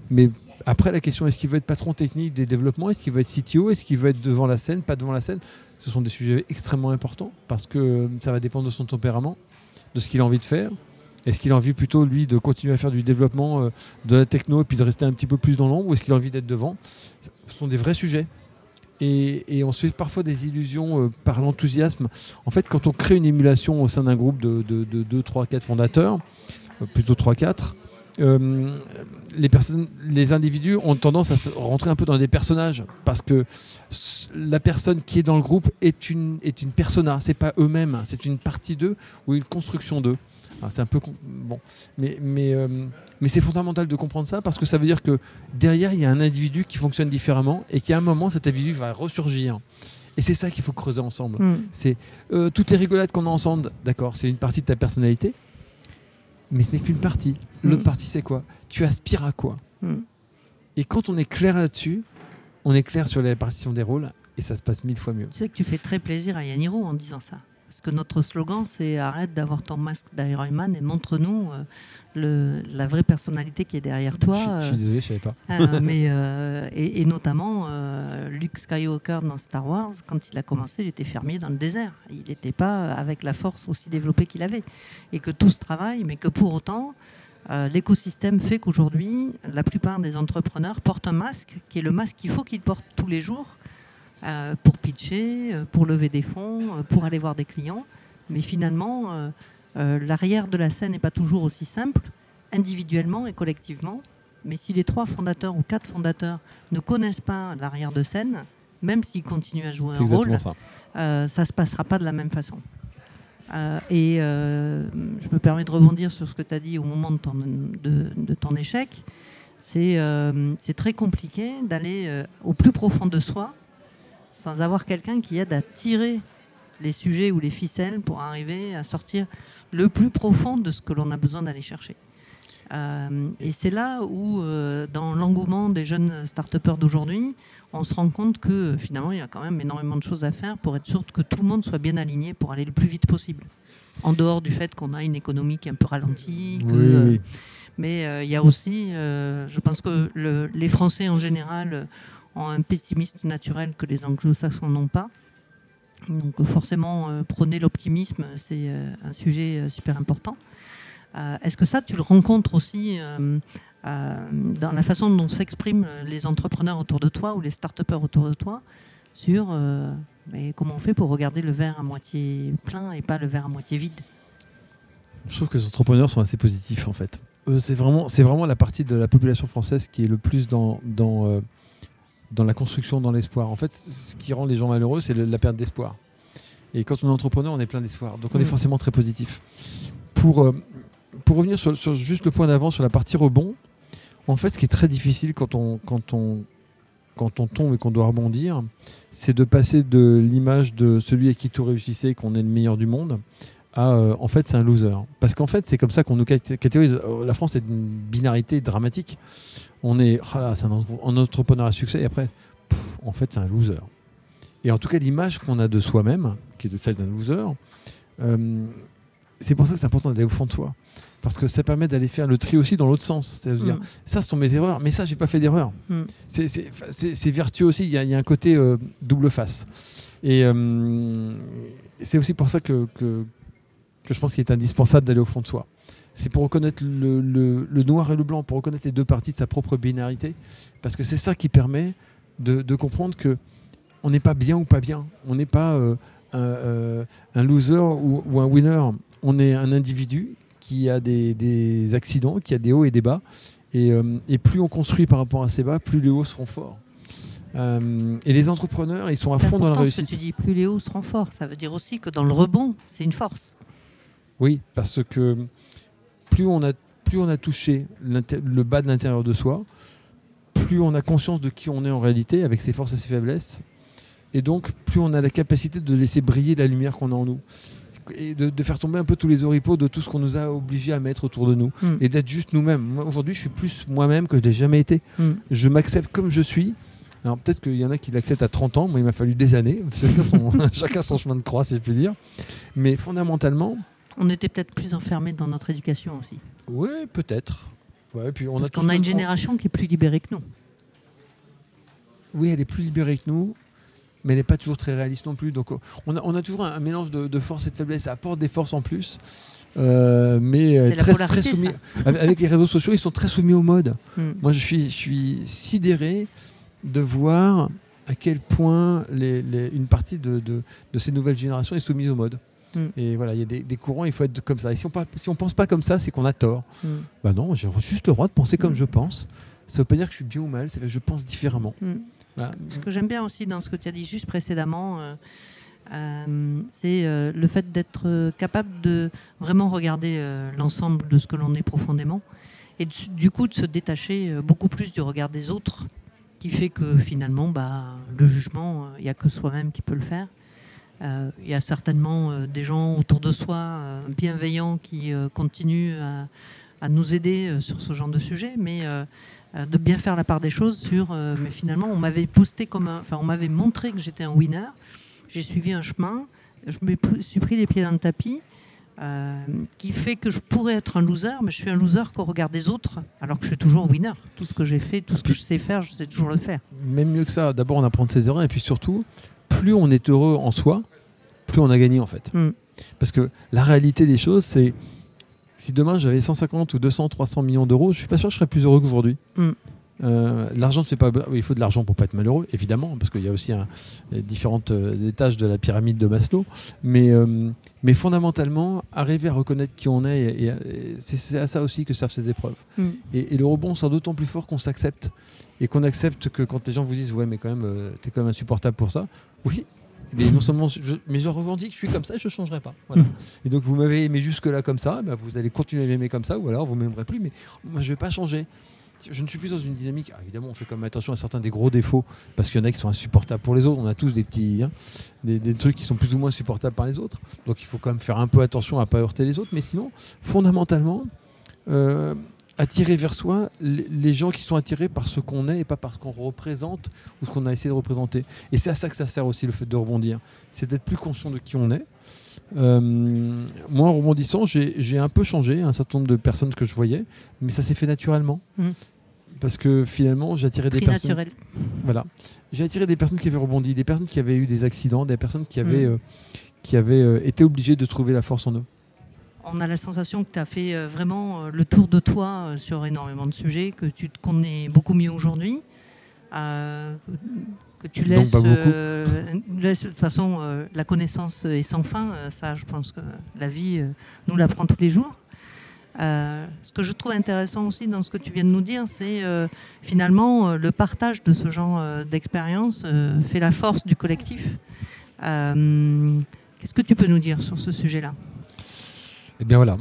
Mais après, la question est-ce qu'il veut être patron technique des développements? Est-ce qu'il veut être CTO Est-ce qu'il veut être devant la scène? Pas devant la scène? Ce sont des sujets extrêmement importants parce que ça va dépendre de son tempérament, de ce qu'il a envie de faire. Est-ce qu'il a envie plutôt, lui, de continuer à faire du développement euh, de la techno et puis de rester un petit peu plus dans l'ombre ou est-ce qu'il a envie d'être devant? Ce sont des vrais sujets. Et, on se fait parfois des illusions euh, par l'enthousiasme. En fait, quand on crée une émulation au sein d'un groupe de, de, de 2, 3, 4 fondateurs, euh, plutôt 3, 4, euh, les, personnes, les individus ont tendance à se rentrer un peu dans des personnages parce que la personne qui est dans le groupe est une, est une persona, c'est pas eux-mêmes, c'est une partie d'eux ou une construction d'eux. C'est un peu bon, mais, mais, euh, mais c'est fondamental de comprendre ça parce que ça veut dire que derrière il y a un individu qui fonctionne différemment et qu'à un moment cet individu va ressurgir. Et c'est ça qu'il faut creuser ensemble. Mm. C'est euh, toutes les rigolades qu'on a ensemble, d'accord, c'est une partie de ta personnalité, mais ce n'est qu'une partie. L'autre Mm. partie, c'est quoi? Tu aspires à quoi? Mm. Et quand on est clair là-dessus, on est clair sur la répartition des rôles et ça se passe mille fois mieux. Tu sais que tu fais très plaisir à Yaniro en disant ça. Parce que notre slogan, c'est arrête d'avoir ton masque d'Ironman et montre-nous euh, la vraie personnalité qui est derrière toi. je, suis- je suis euh, désolé, je savais pas. euh, mais, euh, et, et notamment, Luke Skywalker dans Star Wars, quand il a commencé, il était fermier dans le désert. Il n'était pas avec la force aussi développée qu'il avait. Et que tout se travaille, mais que pour autant, euh, l'écosystème fait qu'aujourd'hui, la plupart des entrepreneurs portent un masque, qui est le masque qu'il faut qu'ils portent tous les jours pour pitcher, euh, pour lever des fonds, euh, pour aller voir des clients. Mais finalement, euh, euh, l'arrière de la scène n'est pas toujours aussi simple, individuellement et collectivement. Mais si les trois fondateurs ou quatre fondateurs ne connaissent pas l'arrière de scène, même s'ils continuent à jouer un rôle, ça. euh, ne se passera pas de la même façon. Euh, et euh, je me permets de rebondir sur ce que tu as dit au moment de ton, de, de ton échec. C'est euh, très compliqué d'aller euh, au plus profond de soi sans avoir quelqu'un qui aide à tirer les sujets ou les ficelles pour arriver à sortir le plus profond de ce que l'on a besoin d'aller chercher. Euh, et c'est là où, euh, dans l'engouement des jeunes start-upers d'aujourd'hui, on se rend compte que finalement, il y a quand même énormément de choses à faire pour être sûr que tout le monde soit bien aligné pour aller le plus vite possible. En dehors du fait qu'on a une économie qui est un peu ralentie. que, Oui, euh, mais il y a aussi, je pense que le- les Français en général ont un pessimisme naturel que les anglo-saxons n'ont pas. Donc forcément, euh, prôner l'optimisme, c'est euh, un sujet euh, super important. Est-ce que ça, tu le rencontres aussi dans la façon dont s'expriment les entrepreneurs autour de toi ou les start-upers autour de toi sur comment on fait pour regarder le verre à moitié plein et pas le verre à moitié vide? Je trouve que les entrepreneurs sont assez positifs en fait. C'est vraiment, vraiment la partie de la population française qui est le plus dans, dans la construction, dans l'espoir. En fait, ce qui rend les gens malheureux, c'est la perte d'espoir. Et quand on est entrepreneur, on est plein d'espoir. Donc on est Mm. forcément très positif. Pour, euh, pour revenir sur, sur juste le point d'avant, sur la partie rebond, en fait, ce qui est très difficile quand on, quand on, quand on tombe et qu'on doit rebondir, c'est de passer de l'image de celui à qui tout réussissait, qu'on est le meilleur du monde, à euh, en fait c'est un loser. Parce qu'en fait c'est comme ça qu'on nous cat- catégorise. Euh, La France est d'une binarité dramatique. On est, ah là, c'est un, entre- un entrepreneur à succès et après, pff, en fait c'est un loser. Et en tout cas l'image qu'on a de soi-même, qui est celle d'un loser, euh, c'est pour ça que c'est important d'aller au fond de soi. Parce que ça permet d'aller faire le tri aussi dans l'autre sens. C'est-à-dire, Mm. ça ce sont mes erreurs, mais ça j'ai pas fait d'erreur. Mm. C'est- vertueux aussi, il y, a- il y a un côté euh, double face. Et euh, c'est aussi pour ça que, que, que je pense qu'il est indispensable d'aller au fond de soi. C'est pour reconnaître le, le- le noir et le blanc, pour reconnaître les deux parties de sa propre binarité, parce que c'est ça qui permet de, de comprendre que on n'est pas bien ou pas bien. On n'est pas euh, un, euh, un loser ou, ou un winner. On est un individu qui a des, des accidents, qui a des hauts et des bas. Et, euh, et plus on construit par rapport à ces bas, plus les hauts seront forts. Euh, et les entrepreneurs, ils sont à fond dans la ce que réussite. tu dis, plus les hauts seront forts. Ça veut dire aussi que dans le rebond, c'est une force. Oui, parce que plus on a, plus on a touché le bas de l'intérieur de soi, plus on a conscience de qui on est en réalité, avec ses forces et ses faiblesses. Et donc, plus on a la capacité de laisser briller la lumière qu'on a en nous. Et de, de faire tomber un peu tous les oripeaux de tout ce qu'on nous a obligés à mettre autour de nous. Mm. Et d'être juste nous-mêmes. Aujourd'hui, je suis plus moi-même que je n'ai jamais été. Mm. Je m'accepte comme je suis. Alors peut-être qu'il y en a qui l'acceptent à 30 ans, moi il m'a fallu des années, [laughs] chacun son, [laughs] chacun son chemin de croix si je puis dire. Mais fondamentalement, On était peut-être plus enfermés dans notre éducation aussi. oui, peut-être. Ouais, puis on Parce qu'on a une génération qui est plus libérée que nous. Oui, elle est plus libérée que nous, mais elle n'est pas toujours très réaliste non plus. Donc on a, on a toujours un, un mélange de, de force et de faiblesse. Ça apporte des forces en plus. euh, mais euh, très, très polarité, soumis. [laughs] Avec les réseaux sociaux, ils sont très soumis au mode. Mm. Moi, je suis, je suis sidéré de voir à quel point les- les- une partie de, de- de ces nouvelles générations est soumise au mode. Mm. Et voilà, il y a des, des courants, il faut être comme ça. Et si on ne si on pense pas comme ça, c'est qu'on a tort. Mm. Bah non, j'ai juste le droit de penser comme Mm. je pense. Ça veut pas dire que je suis bien ou mal, c'est que je pense différemment. Mm. Voilà. Ce que j'aime bien aussi dans ce que tu as dit juste précédemment, euh, euh, c'est euh, le fait d'être capable de vraiment regarder euh, l'ensemble de ce que l'on est profondément et de- du coup de se détacher beaucoup plus du regard des autres, qui fait que finalement, bah, le jugement, il n'y a que soi-même qui peut le faire. Euh, Il y a certainement euh, des gens autour de soi euh, bienveillants qui continuent à, nous aider sur ce genre de sujet, mais de bien faire la part des choses sur. mais finalement, on m'avait posté comme enfin, on m'avait montré que j'étais un winner. J'ai suivi un chemin, je me suis pris les pieds dans le tapis, qui fait que je pourrais être un loser, mais je suis un loser qu'au regard des autres, alors que je suis toujours winner. Tout ce que j'ai fait, tout ce que je sais faire, je sais toujours le faire. Même mieux que ça, d'abord on apprend de ses erreurs et puis surtout, plus on est heureux en soi, plus on a gagné en fait. Mm. Parce que la réalité des choses, c'est si demain j'avais 150 ou 200, 300 millions d'euros, je suis pas sûr que je serais plus heureux qu'aujourd'hui. Mm. Euh, l'argent, c'est pas. Il faut de l'argent pour pas être malheureux, évidemment, parce qu'il y a aussi un- différentes euh, étages de la pyramide de Maslow. Mais, euh, mais fondamentalement, arriver à reconnaître qui on est, et, et- et c'est à ça aussi que servent ces épreuves. Mm. Et, et le rebond sera d'autant plus fort qu'on s'accepte. Et qu'on accepte que quand les gens vous disent Ouais, mais quand même, euh, t'es quand même insupportable pour ça. Oui. Mais non seulement, je, mais je revendique, je suis comme ça et je ne changerai pas. Voilà. [laughs] Et donc vous m'avez aimé jusque-là comme ça, bah, vous allez continuer à m'aimer comme ça, ou alors vous m'aimerez plus, mais moi je ne vais pas changer. Je ne suis plus dans une dynamique. ah, évidemment, on fait quand même attention à certains des gros défauts, parce qu'il y en a qui sont insupportables pour les autres. On a tous des petits, hein, des, des trucs qui sont plus ou moins supportables par les autres. Donc il faut quand même faire un peu attention à ne pas heurter les autres. Mais sinon, fondamentalement, euh, attirer vers soi les, gens qui sont attirés par ce qu'on est et pas par ce qu'on représente ou ce qu'on a essayé de représenter. Et c'est à ça que ça sert aussi le fait de rebondir. C'est d'être plus conscient de qui on est. Euh, moi, en rebondissant, j'ai un peu changé un certain nombre de personnes que je voyais, mais ça s'est fait naturellement. Mhm. Parce que finalement, j'ai attiré des personnes. naturel. Voilà. J'ai attiré des personnes qui avaient rebondi, des personnes qui avaient eu des accidents, des personnes qui avaient, Mhm. euh, qui avaient euh, été obligées de trouver la force en eux. On a la sensation que tu as fait euh, vraiment euh, le tour de toi euh, sur énormément de sujets, que tu te connais beaucoup mieux aujourd'hui, euh, que tu laisses, euh, de toute façon euh, la connaissance est sans fin. ça, je pense que la vie nous l'apprend tous les jours. Ce que je trouve intéressant aussi dans ce que tu viens de nous dire, c'est finalement le partage de ce genre d'expérience fait la force du collectif. Qu'est-ce que tu peux nous dire sur ce sujet-là? Eh bien voilà.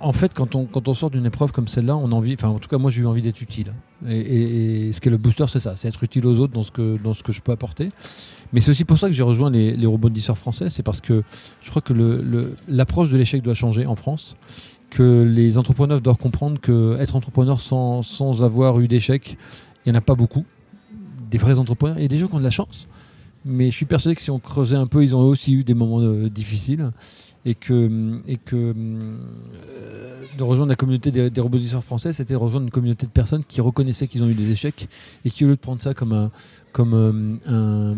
En, fait, quand on, quand on sort d'une épreuve comme celle-là, on a envie, enfin en tout cas moi j'ai eu envie d'être utile. Et, et- et ce qu'est le booster, c'est ça, c'est être utile aux autres dans ce que, dans ce que je peux apporter. Mais c'est aussi pour ça que j'ai rejoint les, les rebondisseurs français, c'est parce que je crois que l'approche de l'échec doit changer en France, que les entrepreneurs doivent comprendre que être entrepreneur sans, sans avoir eu d'échec, il n'y en a pas beaucoup. Des vrais entrepreneurs, et des gens qui ont de la chance. Mais je suis persuadé que si on creusait un peu, ils ont aussi eu des moments euh, difficiles et que, euh, de rejoindre la communauté des, des rebondisseurs français, c'était rejoindre une communauté de personnes qui reconnaissaient qu'ils ont eu des échecs et qui, au lieu de prendre ça comme, euh,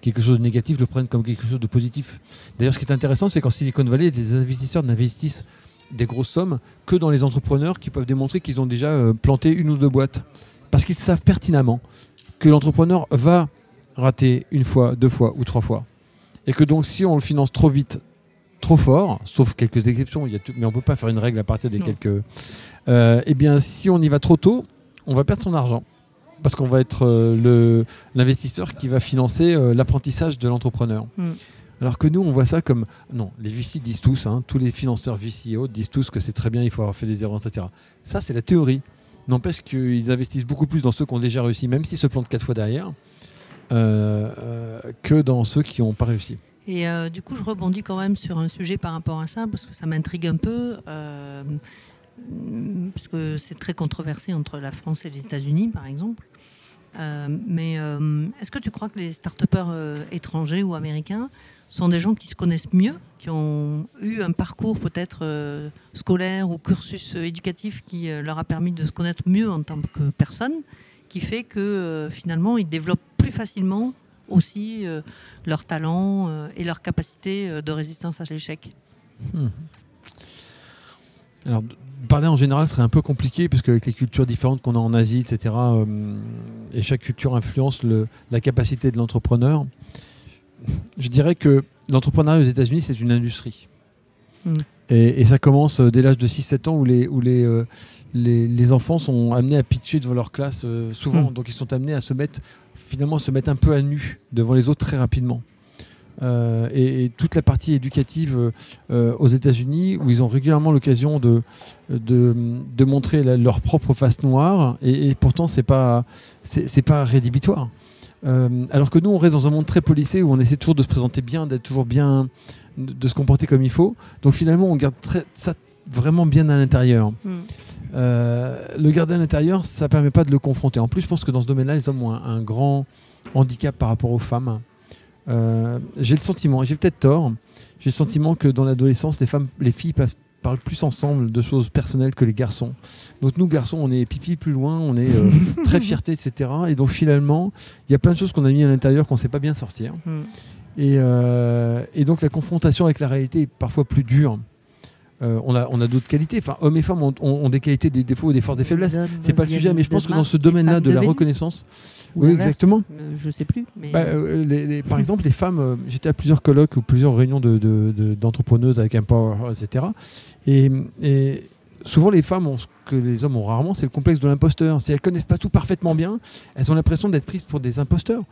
quelque chose de négatif, le prennent comme quelque chose de positif. D'ailleurs, ce qui est intéressant, c'est qu'en Silicon Valley, les investisseurs n'investissent des grosses sommes que dans les entrepreneurs qui peuvent démontrer qu'ils ont déjà euh, planté une ou deux boîtes. Parce qu'ils savent pertinemment que l'entrepreneur va rater une fois, deux fois ou trois fois. Et que donc, si on le finance trop vite, trop fort, sauf quelques exceptions, il y a tout- mais on ne peut pas faire une règle à partir des Non. quelques. Euh, eh bien, si on y va trop tôt, on va perdre son argent. parce qu'on va être euh, l'investisseur qui va financer euh, l'apprentissage de l'entrepreneur. Mm. Alors que nous, on voit ça comme. Non, les VC disent tous, hein, tous les financeurs VC et autres disent tous que c'est très bien, il faut avoir fait des erreurs, etc. Ça, c'est la théorie. N'empêche qu'ils investissent beaucoup plus dans ceux qui ont déjà réussi, même s'ils se plantent quatre fois derrière, euh, que dans ceux qui n'ont pas réussi. Et euh, du coup, je rebondis quand même sur un sujet par rapport à ça, parce que ça m'intrigue un peu, euh, parce que c'est très controversé entre la France et les États-Unis, par exemple. Euh, mais euh, est-ce que tu crois que les start-upers étrangers ou américains sont des gens qui se connaissent mieux, qui ont eu un parcours peut-être scolaire ou cursus éducatif qui leur a permis de se connaître mieux en tant que personne, qui fait que finalement ils développent plus facilement aussi euh, leur talent euh, et leur capacité euh, de résistance à l'échec. Alors, de- parler en général serait un peu compliqué, parce qu'avec les cultures différentes qu'on a en Asie, etc., et chaque culture influence le- la capacité de l'entrepreneur, je dirais que l'entrepreneuriat aux États-Unis, c'est une industrie. Mm. Et, et ça commence euh, dès l'âge de 6-7 ans, où les, où les, euh, les, les enfants sont amenés à pitcher devant leur classe euh, souvent. Mm. Donc, ils sont amenés à se mettre, finalement, se mettre un peu à nu devant les autres très rapidement. Euh, et, et toute la partie éducative aux États-Unis, où ils ont régulièrement l'occasion de, de, de montrer la- leur propre face noire, et, et pourtant c'est pas c'est pas rédhibitoire. Alors que nous, on reste dans un monde très policé où on essaie toujours de se présenter bien, d'être toujours bien, de, de se comporter comme il faut. Donc finalement, on garde très- ça vraiment bien à l'intérieur. Mm. Euh, le garder à l'intérieur, ça permet pas de le confronter. En plus, je pense que dans ce domaine-là, les hommes ont un, un grand handicap par rapport aux femmes. Euh, j'ai le sentiment, et j'ai peut-être tort, j'ai le sentiment que dans l'adolescence, les femmes, les filles peuvent- parlent plus ensemble de choses personnelles que les garçons. Donc nous, garçons, on est pipi plus loin, on est euh, [laughs] très fierté, etc. Et donc finalement, il y a plein de choses qu'on a mis à l'intérieur qu'on ne sait pas bien sortir. Mm. Et, euh, et donc la confrontation avec la réalité est parfois plus dure. Euh, on a, on a d'autres qualités. Enfin, hommes et femmes ont, ont- ont des qualités, des défauts, des forces, des faiblesses. C'est pas le sujet, mais je pense que dans ce domaine-là de la reconnaissance, oui, exactement. je sais plus. Mais bah, euh, les- les- par exemple, les femmes, euh, j'étais à plusieurs colloques ou plusieurs réunions de- de- de- d'entrepreneuses avec Empower, etc. Et, et souvent, les femmes ont ce que les hommes ont rarement, c'est le complexe de l'imposteur. Si elles connaissent pas tout parfaitement bien, elles ont l'impression d'être prises pour des imposteurs.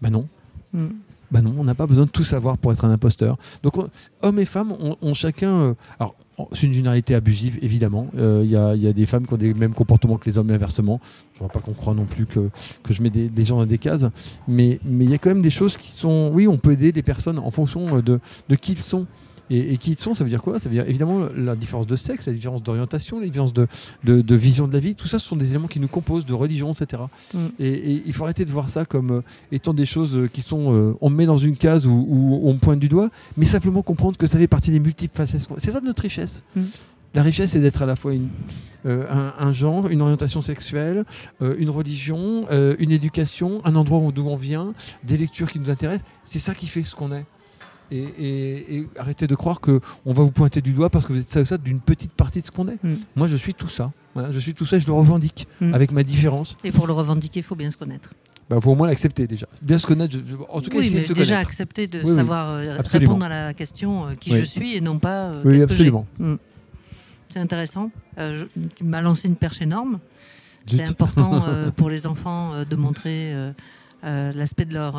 Ben non. Mm. Bah non, on n'a pas besoin de tout savoir pour être un imposteur. Donc, on- hommes et femmes ont, ont chacun. euh, alors, c'est une généralité abusive, évidemment. Euh, Il y, a, il y a des femmes qui ont des mêmes comportements que les hommes et inversement. Je ne vois pas qu'on croit non plus que, que je mets des, gens dans des cases. Mais mais il y a quand même des choses qui sont. Oui, on peut aider les personnes en fonction euh, de, de qui ils sont. Et, et qui ils sont, ça veut dire quoi? Ça veut dire évidemment la différence de sexe, la différence d'orientation, la différence de, de, de vision de la vie. Tout ça, ce sont des éléments qui nous composent, de religion, etc. Mm. Et, et il faut arrêter de voir ça comme euh, étant des choses euh, qui sont. euh, on me met dans une case où, où on me pointe du doigt, mais simplement comprendre que ça fait partie des multiples facettes. C'est ça notre richesse. Mm. La richesse, c'est d'être à la fois une, euh, un, un genre, une orientation sexuelle, euh, une religion, euh, une éducation, un endroit où- d'où on vient, des lectures qui nous intéressent. C'est ça qui fait ce qu'on est. Et, et- et arrêtez de croire que on va vous pointer du doigt parce que vous êtes ça ou ça d'une petite partie de ce qu'on est. Mm. Moi, je suis tout ça. Voilà, je suis tout ça et je le revendique Mm. avec ma différence. Et pour le revendiquer, il faut bien se connaître. Il faut au moins l'accepter déjà. Bien se connaître, je- en tout cas oui, mais de se déjà connaître. accepter de Oui, savoir euh, répondre à la question euh, qui je suis et non pas euh, Oui, qu'est-ce que j'ai. absolument. Mm. C'est intéressant. Euh, je- tu m'as lancé une perche énorme. C'est important euh, [laughs] pour les enfants de montrer l'aspect de leur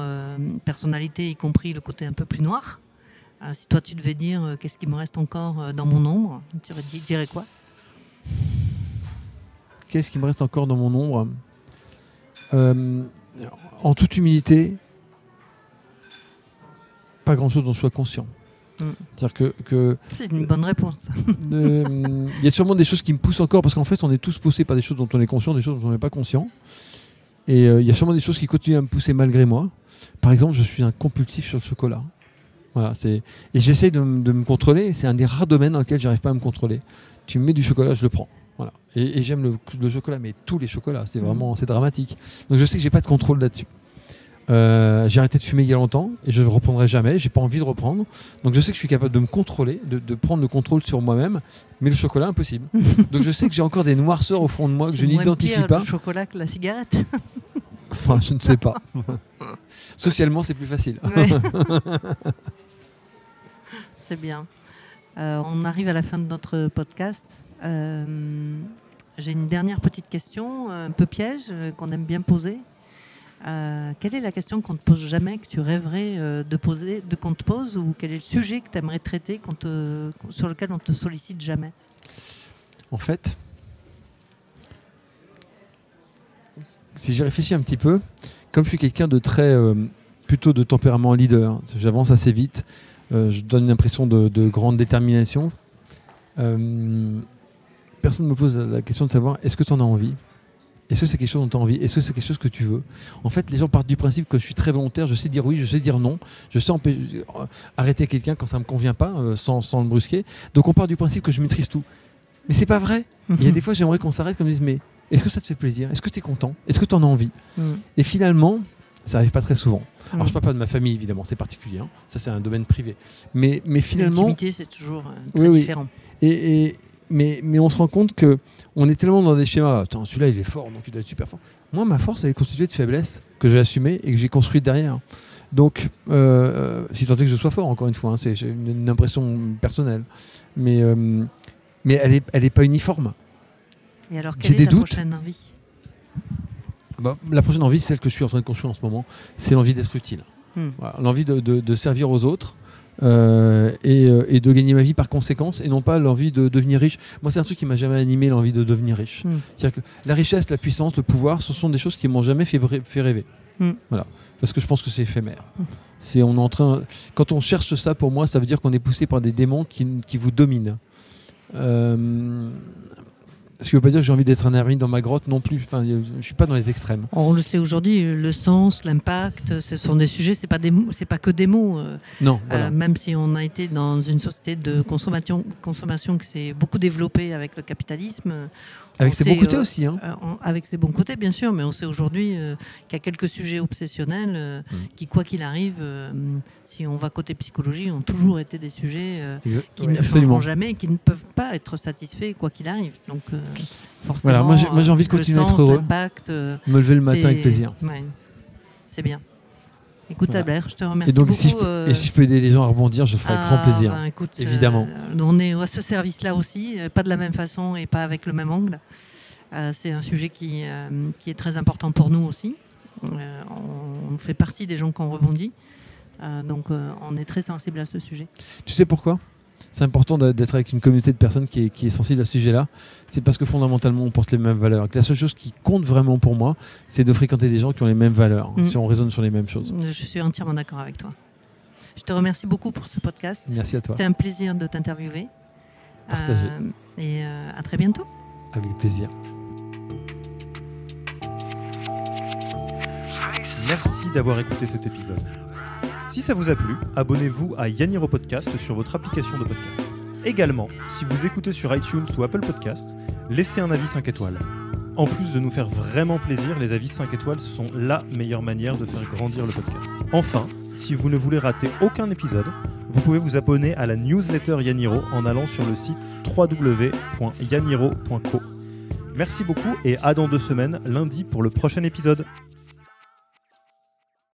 personnalité, y compris le côté un peu plus noir. Euh, si toi tu devais dire euh, qu'est-ce qui me reste encore euh, dans mon ombre, tu dirais quoi? Qu'est-ce qui me reste encore dans mon ombre? Euh, En toute humilité, pas grand-chose dont je sois conscient. Mm. C'est-à-dire que, que C'est une bonne réponse. Euh, [laughs] il y a sûrement des choses qui me poussent encore parce qu'en fait on est tous poussés par des choses dont on est conscient, des choses dont on n'est pas conscient. Et euh, il y a sûrement des choses qui continuent à me pousser malgré moi. Par exemple, je suis un compulsif sur le chocolat. Voilà, c'est et j'essaye de, me contrôler. C'est un des rares domaines dans lequel j'arrive pas à me contrôler. Tu me mets du chocolat, je le prends. Voilà. Et, et j'aime le, le chocolat, mais tous les chocolats, c'est Mhm. vraiment c'est dramatique. Donc je sais que j'ai pas de contrôle là-dessus. Euh, j'ai arrêté de fumer il y a longtemps et je ne reprendrai jamais. J'ai pas envie de reprendre. Donc je sais que je suis capable de me contrôler, de, de prendre le contrôle sur moi-même, mais le chocolat impossible. [laughs] Donc je sais que j'ai encore des noirceurs au fond de moi que je n'identifie pas. Le chocolat que la cigarette. Enfin, je ne sais pas. [laughs] Socialement, c'est plus facile. Ouais. [laughs] C'est bien. Euh, on arrive à la fin de notre podcast. Euh, J'ai une dernière petite question, un peu piège, euh, qu'on aime bien poser. Quelle est la question qu'on ne te pose jamais, que tu rêverais de poser, de qu'on te pose, ou quel est le sujet que tu aimerais traiter sur lequel on te sollicite jamais? En fait, si j'y réfléchis un petit peu, comme je suis quelqu'un de très plutôt de tempérament leader, j'avance assez vite, je donne une impression de, de grande détermination. euh, personne ne me pose la question de savoir est-ce que tu en as envie? Est-ce que c'est quelque chose dont tu as envie? Est-ce que c'est quelque chose que tu veux? En fait, les gens partent du principe que je suis très volontaire, je sais dire oui, je sais dire non, je sais euh, arrêter quelqu'un quand ça me convient pas, euh, sans, sans le brusquer. Donc on part du principe que je maîtrise tout. Mais c'est pas vrai. [laughs] Il y a des fois, j'aimerais qu'on s'arrête comme dise, mais est-ce que ça te fait plaisir? Est-ce que tu es content? Est-ce que tu en as envie? Mm. Et finalement, ça arrive pas très souvent. Alors, Mm. je parle pas de ma famille, évidemment, c'est particulier. hein. Ça, c'est un domaine privé. Mais, mais finalement, L'intimité, c'est toujours euh, très Oui, oui. différent. et, et- mais, mais on se rend compte que on est tellement dans des schémas. Attends, celui-là, il est fort, donc il doit être super fort. Moi, ma force, elle est constituée de faiblesses que j'ai assumées et que j'ai construites derrière. Donc, euh, si tant est que je sois fort, encore une fois, hein, c'est une, une impression personnelle. Mais, euh, mais elle n'est elle est pas uniforme. Et alors, J'ai quelle des est ta doutes. prochaine envie? Bah, la prochaine envie, celle que je suis en train de construire en ce moment, c'est l'envie d'être utile. Hmm. Voilà, l'envie de, de- de servir aux autres euh, et, euh, et de gagner ma vie par conséquence et non pas l'envie de devenir riche. Moi, c'est un truc qui m'a jamais animé, l'envie de devenir riche. Hmm. C'est-à-dire que la richesse, la puissance, le pouvoir, ce sont des choses qui m'ont jamais fait, rêver. Hmm. Voilà. Parce que je pense que c'est éphémère. C'est, on est en train, quand on cherche ça, pour moi, ça veut dire qu'on est poussé par des démons qui, qui vous dominent. Euh, ce qui veut pas dire que j'ai envie d'être un ermite dans ma grotte non plus. Enfin, je suis pas dans les extrêmes. On le sait aujourd'hui, le sens, l'impact, ce sont des sujets, pas des mots- c'est pas que des mots. euh, Non, voilà. euh, même si on a été dans une société de consommation, consommation qui s'est beaucoup développée avec le capitalisme. Avec on ses sait, bons côtés euh, aussi. Hein. euh, on- avec ses bons côtés, bien sûr, mais on sait aujourd'hui euh, qu'il y a quelques sujets obsessionnels euh, Mm. qui, quoi qu'il arrive, euh, si on va côté psychologie, ont toujours été des sujets Exact- qui ne absolument. changeront jamais et qui ne peuvent pas être satisfaits quoi qu'il arrive. Donc, forcément, Voilà, moi, j'ai- envie de continuer à être heureux. Me lever le matin avec plaisir. ouais, c'est bien. Écoute, Voilà. Albert, je te remercie Et donc, beaucoup. si je, peux, euh, et si je peux aider les gens à rebondir, je ferai avec grand ah, plaisir. ben, écoute, évidemment. euh, on est à ce service-là aussi, euh, pas de la même façon et pas avec le même angle. Euh, c'est un sujet qui, euh, qui est très important pour nous aussi. Euh, on, fait partie des gens qui ont rebondi. Euh, donc euh, on est très sensible à ce sujet. Tu sais pourquoi? C'est important d'être avec une communauté de personnes qui est, qui est sensible à ce sujet-là. C'est parce que fondamentalement, on porte les mêmes valeurs. Que la seule chose qui compte vraiment pour moi, c'est de fréquenter des gens qui ont les mêmes valeurs, Mm. si on raisonne sur les mêmes choses. Je suis entièrement d'accord avec toi. Je te remercie beaucoup pour ce podcast. Merci à toi. C'était un plaisir de t'interviewer. Partagé. Euh, et euh, à très bientôt. Avec plaisir. Merci d'avoir écouté cet épisode. Si ça vous a plu, abonnez-vous à Yaniro Podcast sur votre application de podcast. Également, si vous écoutez sur iTunes ou Apple Podcast, laissez un avis 5 étoiles. En plus de nous faire vraiment plaisir, les avis 5 étoiles sont la meilleure manière de faire grandir le podcast. Enfin, si vous ne voulez rater aucun épisode, vous pouvez vous abonner à la newsletter Yaniro en allant sur le site www.yaniro.co. Merci beaucoup et à dans deux semaines, lundi, pour le prochain épisode.